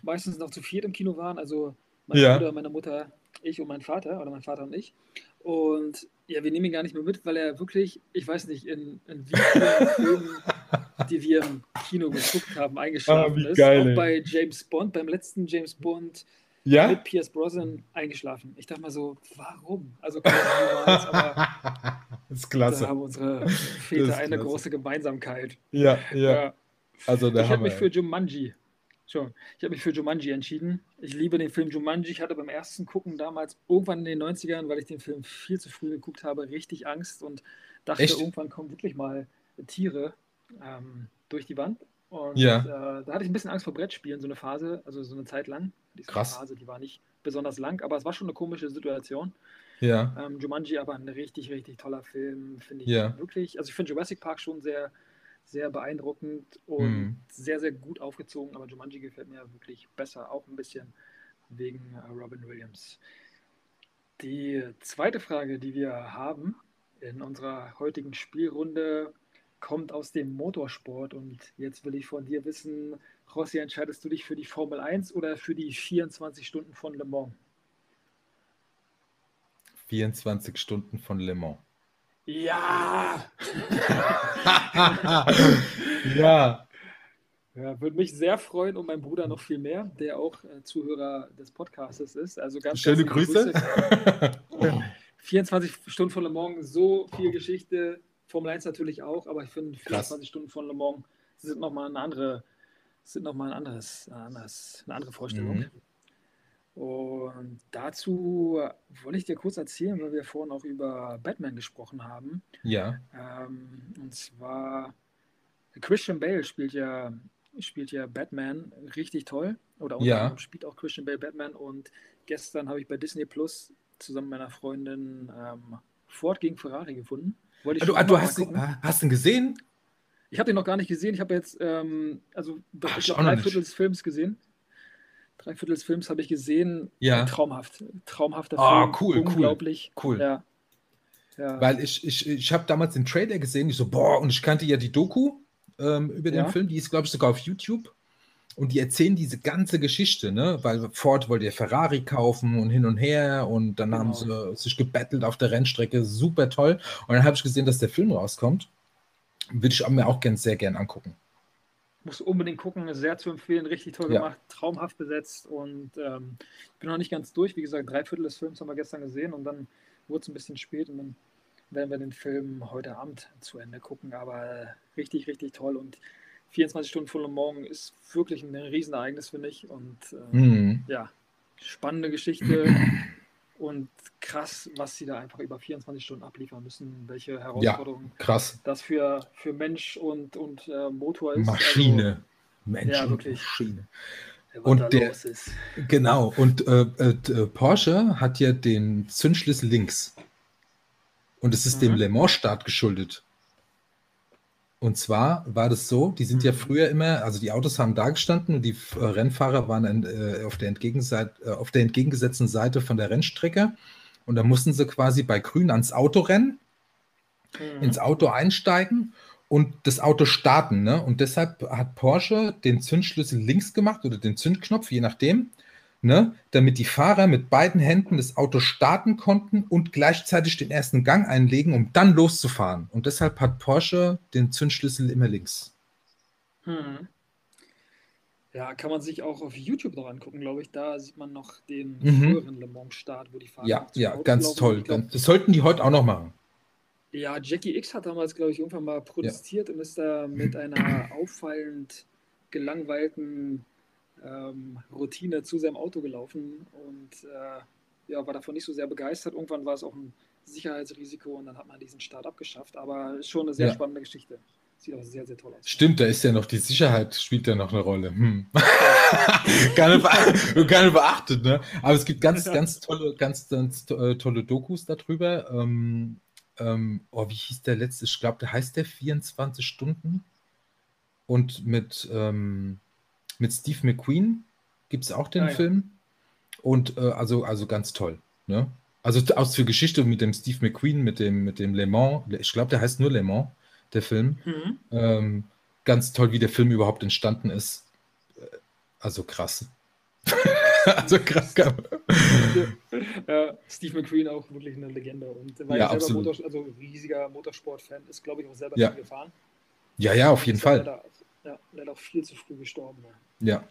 meistens noch zu viert im Kino waren. Also mein
Ja.
Bruder, meine Mutter, ich und mein Vater oder mein Vater und ich. Und ja, wir nehmen ihn gar nicht mehr mit, weil er wirklich, ich weiß nicht, in, in wie vielen Filmen, die wir im Kino geguckt haben, eingeschlafen
Ah, wie
ist.
geil,
Auch bei James Bond, beim letzten James Bond
Ja?
mit Pierce Brosnan eingeschlafen. Ich dachte mal so, warum? Also niemals, aber
ist
da
klasse.
haben unsere
Das
Väter
ist
eine
klasse.
große Gemeinsamkeit.
Ja, ja.
Ja.
Also da
Ich habe mich für Jumanji. Schon. Ich habe mich für Jumanji entschieden. Ich liebe den Film Jumanji. Ich hatte beim ersten Gucken damals irgendwann in den 90ern, weil ich den Film viel zu früh geguckt habe, richtig Angst und dachte,
Echt?
irgendwann kommen wirklich mal Tiere ähm, durch die Wand. Und
Ja.
äh, da hatte ich ein bisschen Angst vor Brettspielen, so eine Phase, also so eine Zeit lang. Diese
Krass.
Phase, die war nicht besonders lang, aber es war schon eine komische Situation.
Ja,
Ähm, Jumanji aber ein richtig, richtig toller Film, finde ich
Ja.
wirklich. Also ich finde Jurassic Park schon sehr, sehr beeindruckend und
Mhm.
sehr, sehr gut aufgezogen, aber Jumanji gefällt mir wirklich besser, auch ein bisschen wegen äh, Robin Williams. Die zweite Frage, die wir haben in unserer heutigen Spielrunde, kommt aus dem Motorsport und jetzt will ich von dir wissen, Rossi, entscheidest du dich für die Formel 1 oder für die 24 Stunden von Le Mans?
24 Stunden von Le Mans.
Ja!
ja,
Ja, würde mich sehr freuen und mein Bruder noch viel mehr, der auch äh, Zuhörer des Podcastes ist. Also ganz
schöne
liebe
Grüße.
24 Stunden von Le Mans, so viel Geschichte. Formel 1 natürlich auch, aber ich finde 24 Stunden von Le Mans sind nochmal eine andere, sind noch mal ein anderes, ein anderes, eine andere Vorstellung.
Mhm.
Und dazu wollte ich dir kurz erzählen, weil wir vorhin auch über Batman gesprochen haben.
Ja,
Ähm, und zwar Christian Bale spielt ja, spielt ja Batman richtig toll. Oder unter
Ja.
spielt auch Christian Bale Batman. Und gestern habe ich bei Disney Plus zusammen mit meiner Freundin ähm, Ford gegen Ferrari gefunden. Wollte ich
Ah, du, ah, hast,
gucken.
hast ihn gesehen?
Ich habe den noch gar nicht gesehen. Ich habe jetzt, ähm, also
Ach,
ich
ich noch
drei. Viertel des Films gesehen. Drei Viertel des Films habe ich gesehen.
Ja.
Traumhaft. Traumhafter
Ah,
Film.
cool, cool.
Unglaublich.
Cool.
Ja. ja.
Weil ich, ich, ich habe damals den Trailer gesehen, ich so, boah, und ich kannte ja die Doku ähm, über den
Ja.
Film, die ist, glaube ich, sogar auf YouTube. Und die erzählen diese ganze Geschichte, ne? Weil Ford wollte ja Ferrari kaufen und hin und her und dann haben
Genau.
sie sich gebettelt auf der Rennstrecke, super toll. Und dann habe ich gesehen, dass der Film rauskommt. Würde ich mir auch gern, sehr gern angucken.
Musst du unbedingt gucken, sehr zu empfehlen, richtig toll
Ja.
gemacht, traumhaft besetzt und ähm, ich bin noch nicht ganz durch. Wie gesagt, drei Viertel des Films haben wir gestern gesehen und dann wurde es ein bisschen spät und dann werden wir den Film heute Abend zu Ende gucken. Aber richtig, richtig toll und 24 Stunden Le Mans ist wirklich ein Riesenereignis, finde ich. Und äh,
Mhm.
ja, spannende Geschichte und krass, was sie da einfach über 24 Stunden abliefern müssen, welche Herausforderungen
Krass.
das für, für Mensch und, und äh, Motor ist.
Maschine. Mensch,
Ja,
und
wirklich.
Maschine.
Also, was
Und der-. Genau, und äh, äh, äh, Porsche hat ja den Zündschlüssel links. Und es ist dem
Mhm.
Le Mans-Start geschuldet. Und zwar war das so, die sind ja
Mhm.
früher immer, also die Autos haben da gestanden und die äh, Rennfahrer waren in, äh, auf, der äh, auf der entgegengesetzten Seite von der Rennstrecke. Und da mussten sie quasi bei Grün ans Auto rennen
Mhm.
ins Auto einsteigen und das Auto starten. Ne? Und deshalb hat Porsche den Zündschlüssel links gemacht oder den Zündknopf, je nachdem, ne? damit die Fahrer mit beiden Händen das Auto starten konnten und gleichzeitig den ersten Gang einlegen, um dann loszufahren. Und deshalb hat Porsche den Zündschlüssel immer links.
Mhm. Ja, kann man sich auch auf YouTube noch angucken, glaube ich. Da sieht man noch den
Mhm.
früheren Le Mans-Start, wo die Fahrer
Ja, ja,
Auto
ganz
laufen.
toll.
Glaub,
Das sollten die heute auch noch machen.
ja, Jackie X hat damals, glaube ich, irgendwann mal protestiert und ist da mit einer auffallend gelangweilten ähm, Routine zu seinem Auto gelaufen und äh, ja, war davon nicht so sehr begeistert. Irgendwann war es auch ein Sicherheitsrisiko und dann hat man diesen Start abgeschafft. Aber schon eine sehr
Ja.
spannende Geschichte. Sieht auch sehr, sehr toll aus.
Stimmt, da ist ja noch die Sicherheit, spielt ja noch eine Rolle. Hm. gar, nicht, be- gar nicht beachtet, ne? Aber es gibt ganz, ganz tolle, ganz, ganz äh, tolle Dokus darüber. Ähm, ähm, oh, wie hieß der letzte? Ich glaube, der heißt der 24 Stunden. Und mit, ähm, mit Steve McQueen gibt es auch den
Ah, ja.
Film. Und äh, also, also ganz toll. Ne? Also aus für Geschichte mit dem Steve McQueen, mit dem, mit dem Le Mans. Ich glaube, der heißt nur Le Mans, der Film.
Mhm.
Ähm, ganz toll, wie der Film überhaupt entstanden ist. Äh, Also krass. also krass.
Ja, Steve McQueen auch wirklich eine Legende und war
Ja,
ja, selber. Motor, also riesiger Motorsport-Fan, ist glaube ich auch selber
Ja.
gefahren.
Ja, ja, auf jeden
ja
Fall.
Leider, ja, leider auch viel zu früh gestorben.
Ja,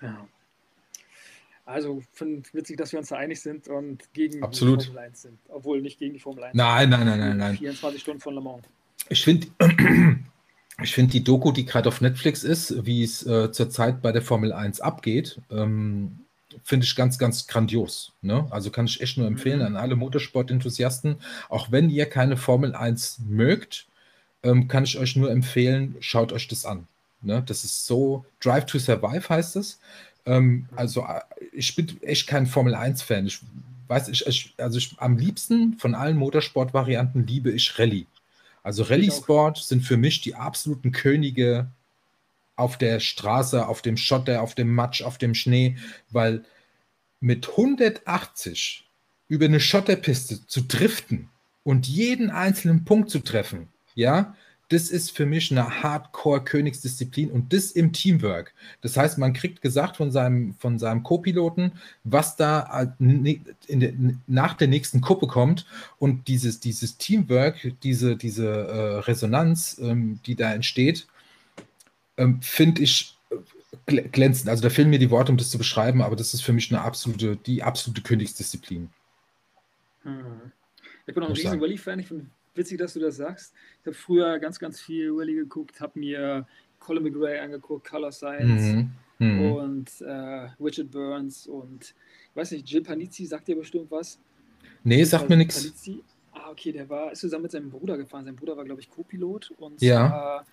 Ja. Also finde witzig, dass wir uns da einig sind und gegen
Absolut.
die Formel 1 sind. Obwohl nicht gegen die Formel 1.
nein, nein, nein, nein, nein.
24 Stunden von Le Mans.
Ich finde, ich finde die Doku, die gerade auf Netflix ist, wie es äh, zurzeit bei der Formel 1 abgeht, ähm, finde ich ganz, ganz grandios. Ne? Also kann ich echt nur empfehlen
Mhm.
an alle Motorsportenthusiasten, auch wenn ihr keine Formel 1 mögt, ähm, kann ich euch nur empfehlen, schaut euch das an. Ne? Das ist so, Drive to Survive heißt es. Ähm, also äh, ich bin echt kein Formel 1-Fan. Ich weiß, ich, ich, also ich, am liebsten von allen Motorsport-Varianten liebe ich Rallye. Also Rallye
auch.
Sport sind für mich die absoluten Könige auf der Straße, auf dem Schotter, auf dem Matsch, auf dem Schnee, weil mit 180 über eine Schotterpiste zu driften und jeden einzelnen Punkt zu treffen, ja, das ist für mich eine Hardcore-Königsdisziplin und das im Teamwork. Das heißt, man kriegt gesagt von seinem, von seinem Co-Piloten, was da als ne- der, nach der nächsten Kuppe kommt und dieses, dieses Teamwork, diese, diese äh, Resonanz, ähm, die da entsteht, ähm, finde ich äh, gl- glänzend. Also da fehlen mir die Worte, um das zu beschreiben, aber das ist für mich eine absolute, die absolute Königsdisziplin.
Mhm. Ich bin auch ein riesen. Rallye-Fan. Ich finde witzig, dass du das sagst. Ich habe früher ganz, ganz viel Rallye geguckt, habe mir Colin McRae angeguckt, Color Science
Mhm. Mhm.
und äh, Richard Burns und ich weiß nicht, Jill Panizzi sagt dir bestimmt was.
Nee, sagt mir nichts.
Ah, okay, der war, ist zusammen mit seinem Bruder gefahren. Sein Bruder war, glaube ich, Co-Pilot und
Ja.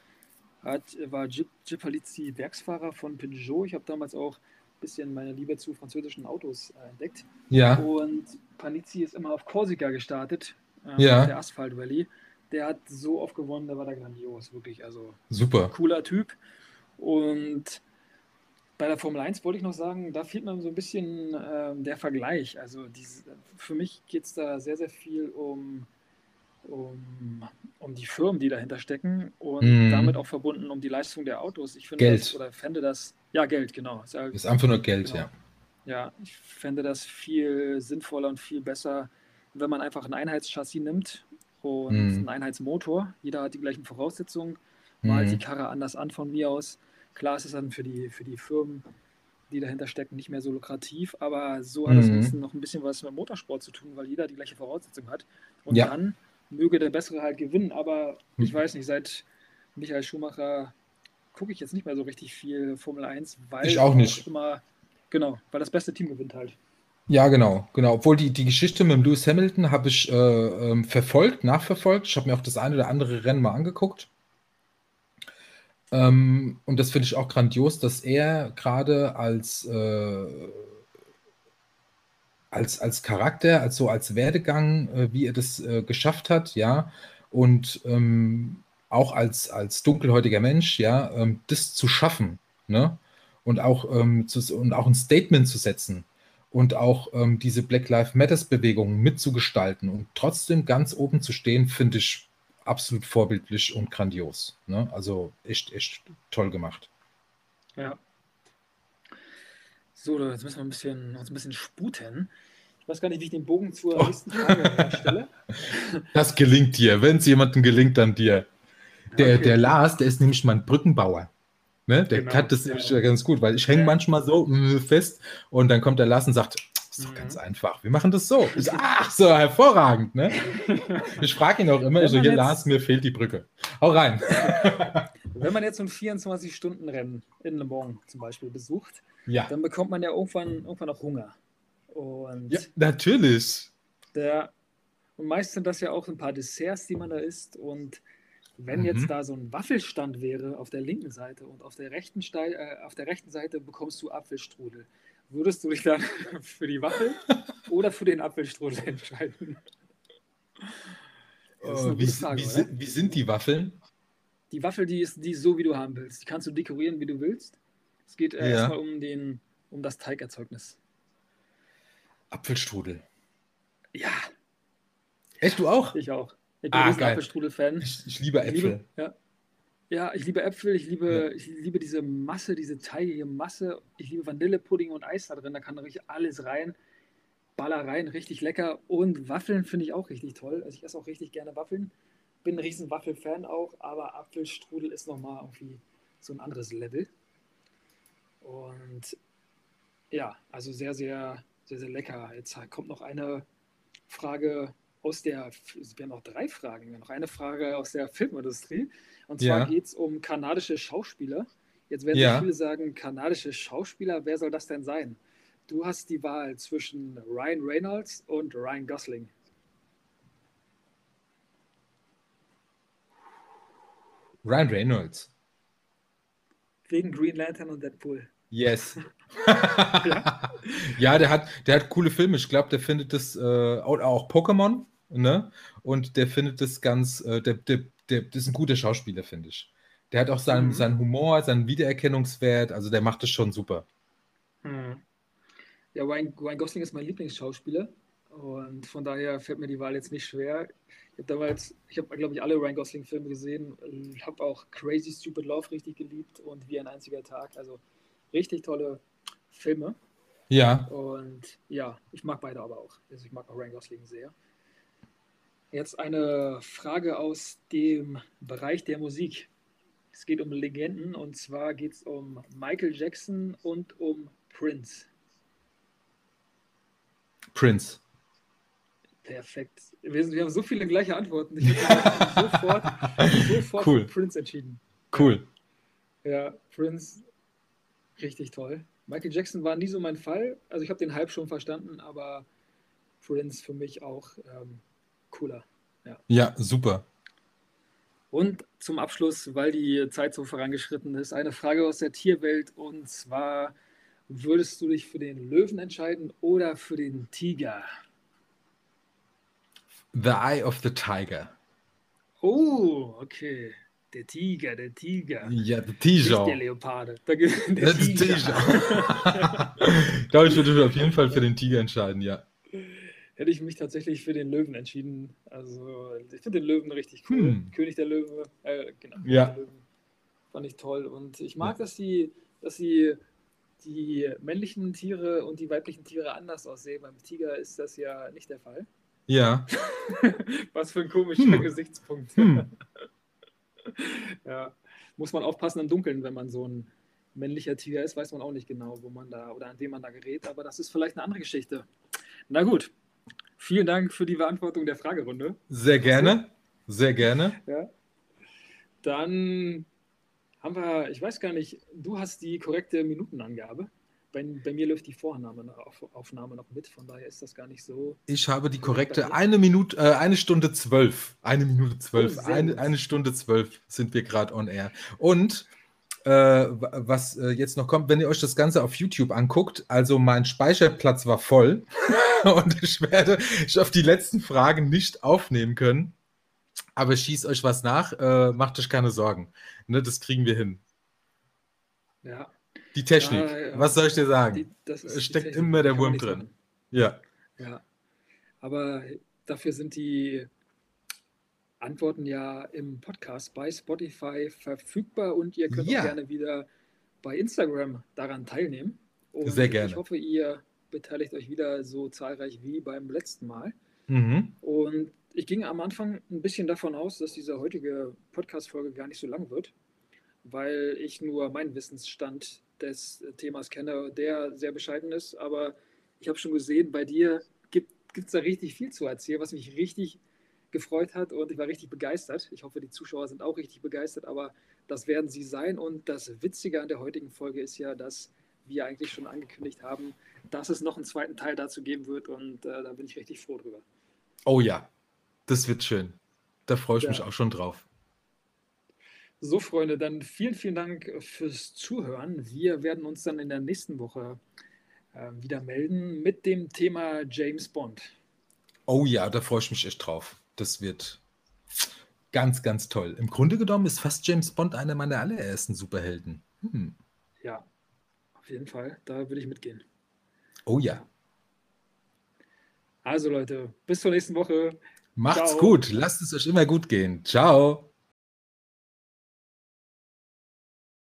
hat, war Jill, Panizzi Werksfahrer von Peugeot. Ich habe damals auch ein bisschen meine Liebe zu französischen Autos äh, entdeckt.
Ja,
Und Panizzi ist immer auf Korsika gestartet, ähm,
Ja.
der Asphalt Rallye. Der hat so oft gewonnen, der war da grandios, wirklich. Also
super.
cooler Typ. Und bei der Formel 1 wollte ich noch sagen, da fehlt mir so ein bisschen ähm, der Vergleich. Also dies, für mich geht es da sehr, sehr viel um, um, um die Firmen, die dahinter stecken und
Mhm.
damit auch verbunden um die Leistung der Autos. Ich finde
Geld.
das oder fände das, ja, Geld, genau. Ist ja
Ist einfach nur Geld,
Genau.
ja.
ja, ich fände das viel sinnvoller und viel besser, wenn man einfach ein Einheitschassis nimmt und
Mhm.
einen Einheitsmotor. Jeder hat die gleichen Voraussetzungen, malt die
Mhm.
Karre anders an von mir aus. Klar ist es dann für die, für die Firmen, die dahinter stecken, nicht mehr so lukrativ, aber so hat das
Mhm.
wenigstens noch ein bisschen was mit Motorsport zu tun, weil jeder die gleiche Voraussetzung hat. Und
Ja.
dann möge der Bessere halt gewinnen, aber ich
Mhm.
weiß nicht, seit Michael Schumacher gucke ich jetzt nicht mehr so richtig viel Formel 1, weil
Ich auch nicht.
immer, genau, weil das beste Team gewinnt halt.
Ja, genau, genau. Obwohl die, die Geschichte mit Lewis Hamilton habe ich äh, ähm, verfolgt, nachverfolgt. Ich habe mir auch das eine oder andere Rennen mal angeguckt. Ähm, und das finde ich auch grandios, dass er gerade als, äh, als, als Charakter, als so als Werdegang, äh, wie er das äh, geschafft hat, ja, und ähm, auch als, als dunkelhäutiger Mensch, ja, ähm, das zu schaffen, ne? Und auch, ähm, zu, und auch ein Statement zu setzen und auch ähm, diese Black Lives Matters Bewegung mitzugestalten und trotzdem ganz oben zu stehen, finde ich absolut vorbildlich und grandios. Ne? Also echt, echt toll gemacht.
Ja. So, jetzt müssen wir ein bisschen, uns ein bisschen sputen. Ich weiß gar nicht, wie ich den Bogen zur
Oh.
nächsten Frage herstelle.
Das gelingt dir. Wenn es jemandem gelingt, dann dir. Der,
Okay.
der Lars, der ist nämlich mein Brückenbauer. Ne? Der
Genau,
kann das nämlich ganz gut, weil ich hänge
Ja.
manchmal so mm, fest und dann kommt der Lars und sagt, ist doch
Mhm.
ganz einfach. Wir machen das so. Ich, ach so, hervorragend. Ne? Ich frage ihn auch immer, ich so, hier
jetzt-
Lars, mir fehlt die Brücke. Hau rein.
wenn man jetzt so ein 24-Stunden-Rennen in Le Mans zum Beispiel besucht,
Ja.
dann bekommt man ja irgendwann, irgendwann auch Hunger. Und,
Ja, natürlich.
der, und meist sind das ja auch ein paar Desserts, die man da isst. Und wenn
Mhm.
jetzt da so ein Waffelstand wäre auf der linken Seite und auf der rechten, Stei äh, auf der rechten Seite bekommst du Apfelstrudel, würdest du dich dann für die Waffel oder für den Apfelstrudel entscheiden?
Oh, wie,
Frage,
wie,
oder?
si- wie sind die Waffeln?
Die Waffel, die ist, die ist so, wie du haben willst. Die kannst du dekorieren, wie du willst. Es geht äh,
Ja.
erstmal um, den, um das Teigerzeugnis.
Apfelstrudel.
Ja,
Echt, du auch?
ich auch. Ich bin
Ah,
ein. Apfelstrudel-Fan.
Ich, ich liebe
Ich
Äpfel.
liebe, ja. ja, ich liebe Äpfel, ich liebe, ich liebe diese Masse, diese teigige Masse. Ich liebe Vanillepudding und Eis da drin, da kann richtig alles rein. Baller rein, richtig lecker. Und Waffeln finde ich auch richtig toll. Also ich esse auch richtig gerne Waffeln. Bin ein riesen Waffelfan auch, aber Apfelstrudel ist nochmal irgendwie so ein anderes Level. Und ja, also sehr, sehr, sehr, sehr lecker. Jetzt kommt noch eine Frage aus der, wir haben noch drei Fragen, wir haben noch eine Frage aus der Filmindustrie. Und zwar
Ja.
geht es um kanadische Schauspieler. Jetzt werden
Ja.
viele sagen, kanadische Schauspieler, wer soll das denn sein? Du hast die Wahl zwischen Ryan Reynolds und Ryan Gosling.
Ryan Reynolds.
Wegen Green Lantern und Deadpool.
Yes. ja, der hat, der hat coole Filme. Ich glaube, der findet das, äh, auch Pokémon, ne? Und der findet das ganz, äh, der, der, der, das ist ein guter Schauspieler, finde ich. Der hat auch seinen,
Mhm.
seinen Humor, seinen Wiedererkennungswert, also der macht das schon super.
Ja, Ryan, Ryan Gosling ist mein Lieblingsschauspieler und von daher fällt mir die Wahl jetzt nicht schwer. Ich habe damals, ich habe, glaube ich, alle Ryan Gosling-Filme gesehen. Habe auch Crazy Stupid Love richtig geliebt und Wie ein einziger Tag. Also richtig tolle Filme.
Ja,
Und ja, ich mag beide aber auch. Also ich mag auch Ryan Gosling sehr. Jetzt eine Frage aus dem Bereich der Musik. Es geht um Legenden und zwar geht es um Michael Jackson und um Prince.
Prince.
Perfekt. Wir, sind, wir haben so viele gleiche Antworten. Ich hätte sofort, sofort
Cool.
für Prince entschieden.
Cool.
Ja, Prince, richtig toll. Michael Jackson war nie so mein Fall. Also ich habe den Hype schon verstanden, aber Prince für mich auch ähm, cooler.
Ja, super.
Und zum Abschluss, weil die Zeit so vorangeschritten ist, eine Frage aus der Tierwelt und zwar, würdest du dich für den Löwen entscheiden oder für den Tiger?
The Eye of the Tiger.
Oh, okay. Der Tiger, der Tiger.
Ja,
Nicht
Tiger.
der Leoparde. Der, der
ist
Tiger.
Tiger. ich glaube, ich würde mich auf jeden Fall für den Tiger entscheiden, ja.
Hätte ich mich tatsächlich für den Löwen entschieden. Also, ich finde den Löwen richtig cool.
Hm.
König der Löwen, äh, genau.
Ja.
Löwen. Fand ich toll. Und ich mag, dass die, dass sie die männlichen Tiere und die weiblichen Tiere anders aussehen. Beim Tiger ist das ja nicht der Fall.
Ja.
Was für ein komischer
Hm.
Gesichtspunkt.
Hm.
Ja. Muss man aufpassen im Dunkeln, wenn man so ein männlicher Tiger ist, weiß man auch nicht genau, wo man da oder an wen man da gerät, aber das ist vielleicht eine andere Geschichte. Na gut. Vielen Dank für die Beantwortung der Fragerunde.
Sehr gerne. Sehr gerne.
Ja. Dann haben wir, ich weiß gar nicht, du hast die korrekte Minutenangabe. Bei, bei mir läuft die noch, auf, Aufnahme noch mit, von daher ist das gar nicht so.
Ich habe die korrekte eine Minute, äh, eine Stunde zwölf. Eine Minute zwölf.
Oh,
eine, eine Stunde zwölf sind wir gerade on air. Und äh, wa- was äh, jetzt noch kommt, wenn ihr euch das Ganze auf YouTube anguckt, also mein Speicherplatz war voll und ich werde ich auf die letzten Fragen nicht aufnehmen können. Aber schießt euch was nach, äh, macht euch keine Sorgen. Ne, das kriegen wir hin.
Ja,
Die Technik,
Ja, ja.
was soll ich dir sagen?
die,
steckt immer der Wurm drin.
machen.
Ja,
Ja. Aber dafür sind die Antworten ja im Podcast bei Spotify verfügbar und ihr könnt
Ja.
auch gerne wieder bei Instagram daran teilnehmen. Und
Sehr gerne.
Ich hoffe, ihr beteiligt euch wieder so zahlreich wie beim letzten Mal.
mhm.
Und ich ging am Anfang ein bisschen davon aus, dass diese heutige Podcast-Folge gar nicht so lang wird, weil ich nur meinen Wissensstand des Themas kenne, der sehr bescheiden ist. Aber ich habe schon gesehen, bei dir gibt es da richtig viel zu erzählen, was mich richtig gefreut hat und ich war richtig begeistert. Ich hoffe, die Zuschauer sind auch richtig begeistert, aber das werden sie sein. Und das Witzige an der heutigen Folge ist ja, dass wir eigentlich schon angekündigt haben, dass es noch einen zweiten Teil dazu geben wird und äh, da bin ich richtig froh drüber.
Oh ja, das wird schön. Da freue ich ja. mich auch schon drauf.
So, Freunde, dann vielen, vielen Dank fürs Zuhören. Wir werden uns dann in der nächsten Woche äh, wieder melden mit dem Thema James Bond.
Oh ja, da freue ich mich echt drauf. Das wird ganz, ganz toll. Im Grunde genommen ist fast James Bond einer meiner allerersten Superhelden. Hm.
Ja, auf jeden Fall. Da würde ich mitgehen.
Oh ja.
Also Leute, bis zur nächsten Woche.
Macht's Ciao. gut. Lasst es euch immer gut gehen. Ciao.